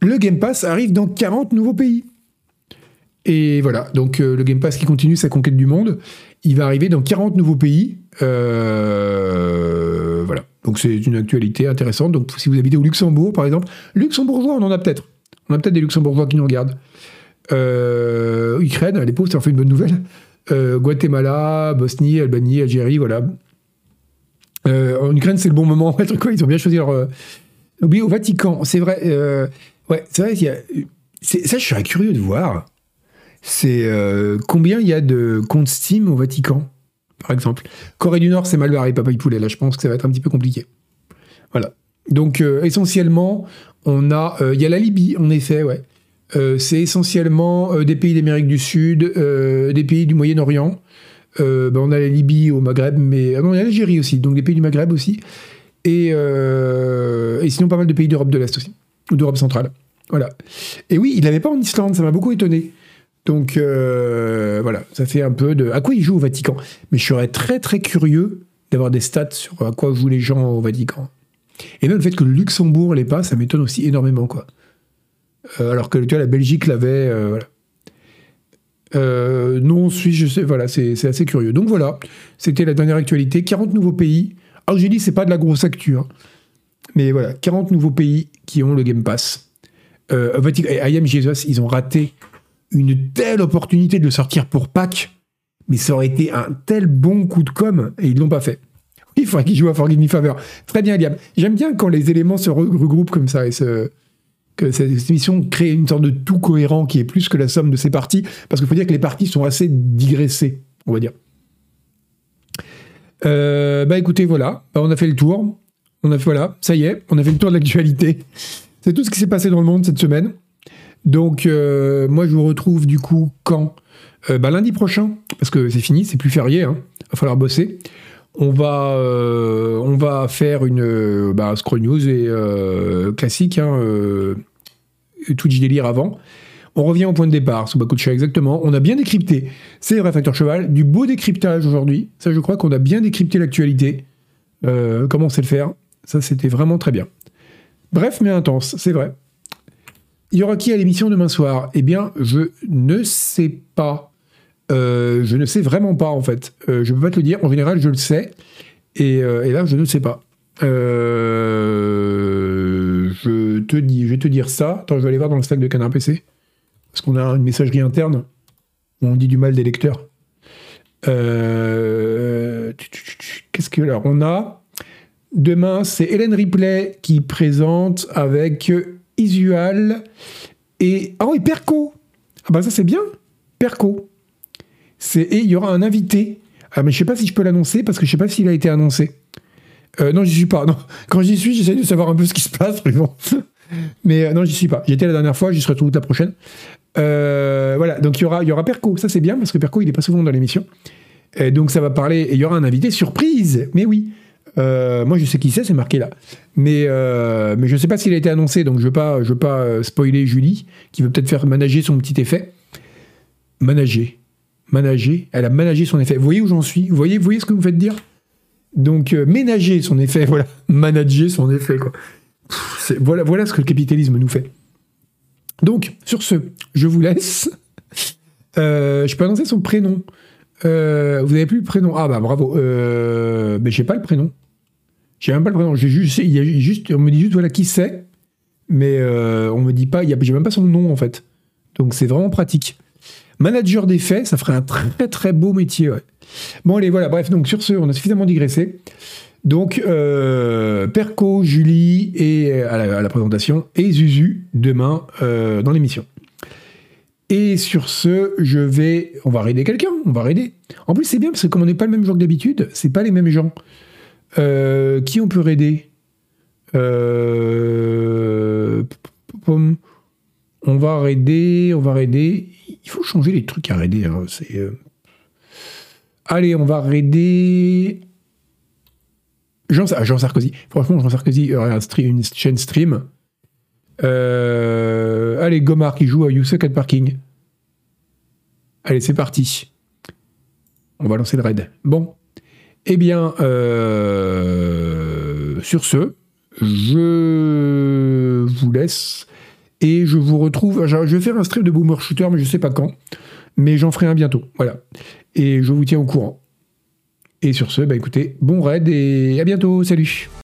Le Game Pass arrive dans 40 nouveaux pays. Et voilà, donc euh, le Game Pass qui continue sa conquête du monde, il va arriver dans 40 nouveaux pays. Euh, voilà, donc c'est une actualité intéressante. Donc si vous habitez au Luxembourg, par exemple, luxembourgeois, on en a peut-être. On a peut-être des luxembourgeois qui nous regardent. Euh, Ukraine, les pauvres, ça en fait une bonne nouvelle. Euh, Guatemala, Bosnie, Albanie, Algérie, voilà. Euh, en Ukraine, c'est le bon moment. quoi, ils ont bien choisi leur. euh, Oui, au Vatican, c'est vrai. euh, ouais, c'est vrai y a. Ça, je serais curieux de voir. C'est euh, combien il y a de comptes Steam au Vatican, par exemple. Corée du Nord, c'est mal barré, papa poulet. Là, je pense que ça va être un petit peu compliqué. Voilà. Donc, euh, essentiellement, on a. euh, Il y a la Libye, en effet, ouais. Euh, c'est essentiellement des pays d'Amérique du Sud, des pays du Moyen-Orient. Ben, on a la Libye au Maghreb, mais ah non, il y a l'Algérie aussi, donc des pays du Maghreb aussi. Et, et sinon, pas mal de pays d'Europe de l'Est aussi, ou d'Europe centrale. Voilà. Et oui, il n'avait pas en Islande, ça m'a beaucoup étonné. Donc euh, voilà, ça fait un peu de. À quoi il joue au Vatican? Mais je serais très très curieux d'avoir des stats sur à quoi jouent les gens au Vatican. Et même le fait que le Luxembourg l'ait pas, ça m'étonne aussi énormément, quoi. Euh, alors que tu vois, la Belgique l'avait, euh. Euh, non, Suisse, je sais, voilà, c'est assez curieux. Donc voilà, c'était la dernière actualité. 40 nouveaux pays. Alors j'ai dit, c'est pas de la grosse actu, hein. mais voilà, 40 nouveaux pays qui ont le Game Pass. Euh, Vatican- et Jesus, ils ont raté une telle opportunité de le sortir pour Pâques, mais ça aurait été un tel bon coup de com, et ils l'ont pas fait. Il faudrait qu'ils jouent à Forgive Me Favor. Très bien, Liam. J'aime bien quand les éléments se re- regroupent comme ça et que cette cette émission crée une sorte de tout cohérent qui est plus que la somme de ses parties, parce qu'il faut dire que les parties sont assez digressées, on va dire. Euh, bah écoutez, voilà, Bah, on a fait le tour. On a fait, voilà, ça y est, on a fait le tour de l'actualité. C'est tout ce qui s'est passé dans le monde cette semaine. Donc, euh, moi, je vous retrouve du coup quand Euh, bah, Lundi prochain, parce que c'est fini, c'est plus férié, hein, va falloir bosser. On va, euh, faire une bah, Scroll News et classique, hein, Twitch Délire avant. On revient au point de départ, sous Bakucha exactement. On a bien décrypté, c'est vrai, Facteur Cheval, du beau décryptage aujourd'hui. Ça, je crois qu'on a bien décrypté l'actualité. Comment on sait le faire? Ça, c'était vraiment très bien. Bref, mais intense, c'est vrai. Il y aura qui à l'émission demain soir? Eh bien, je ne sais pas. Euh, je ne sais vraiment pas, en fait. Euh, je peux pas te le dire. En général, je le sais. Et, euh, là, je ne sais pas. Je te dis, je vais te dire ça. Attends, je vais aller voir dans le stack de Canard PC. Parce qu'on a une messagerie interne où on dit du mal des lecteurs. Qu'est-ce que alors on a Demain, c'est Hélène Ripley qui présente avec Isual et ah oui Perco. Ah bah ça c'est bien. Perco. C'est, et il y aura un invité. Ah, mais je sais pas si je peux l'annoncer parce que je sais pas s'il a été annoncé. Euh, non, j'y suis pas. Non. Quand j'y suis, j'essaie de savoir un peu ce qui se passe, mais bon. Mais euh, non, j'y suis pas. J'étais la dernière fois, j'y serai toute la prochaine. Euh, voilà, donc il y aura, y aura Perco. Ça, c'est bien parce que Perco, il est pas souvent dans l'émission. Et donc ça va parler. Et il y aura un invité surprise. Mais oui. Euh, moi, je sais qui c'est, c'est marqué là. Mais, euh, mais je ne sais pas s'il a été annoncé, donc je ne veux pas, pas euh, spoiler Julie, qui veut peut-être faire manager son petit effet. Manager. Manager. Elle a managé son effet. Vous voyez où j'en suis? Vous voyez, vous voyez ce que vous me faites dire? Donc, ménager son effet, voilà. Manager son effet, quoi. Voilà, voilà ce que le capitalisme nous fait. Donc, sur ce, je vous laisse. Je peux annoncer son prénom. Vous avez plus le prénom Ah bah bravo. Euh, mais j'ai pas le prénom. J'ai même pas le prénom. Il y a juste, on me dit juste voilà qui c'est, mais euh, on me dit pas. J'ai même pas son nom en fait. Donc c'est vraiment pratique. Manager des faits, ça ferait un très très beau métier. Bon allez voilà. Bref donc sur ce, on a suffisamment digressé. Donc euh, Perco, Julie et à la, à la présentation et Zuzu demain euh, dans l'émission. Et sur ce, je vais. On va raider quelqu'un, on va raider. En plus, c'est bien parce que comme on n'est pas le même genre que d'habitude, c'est pas les mêmes gens. Euh, qui on peut raider euh, On va raider, on va raider. Il faut changer les trucs à raider. hein, euh. Allez, on va raider. Jean, Jean Sarkozy. Franchement, Jean Sarkozy aurait un stream- une chaîne stream. Euh, allez, Gomard qui joue à You Suck at Parking. Allez, c'est parti. On va lancer le raid. Bon. Eh bien, euh, sur ce, je vous laisse et je vous retrouve. Je vais faire un stream de Boomer Shooter, mais je sais pas quand. Mais j'en ferai un bientôt. Voilà. Et je vous tiens au courant. Et sur ce, bah écoutez, bon raid et à bientôt. Salut.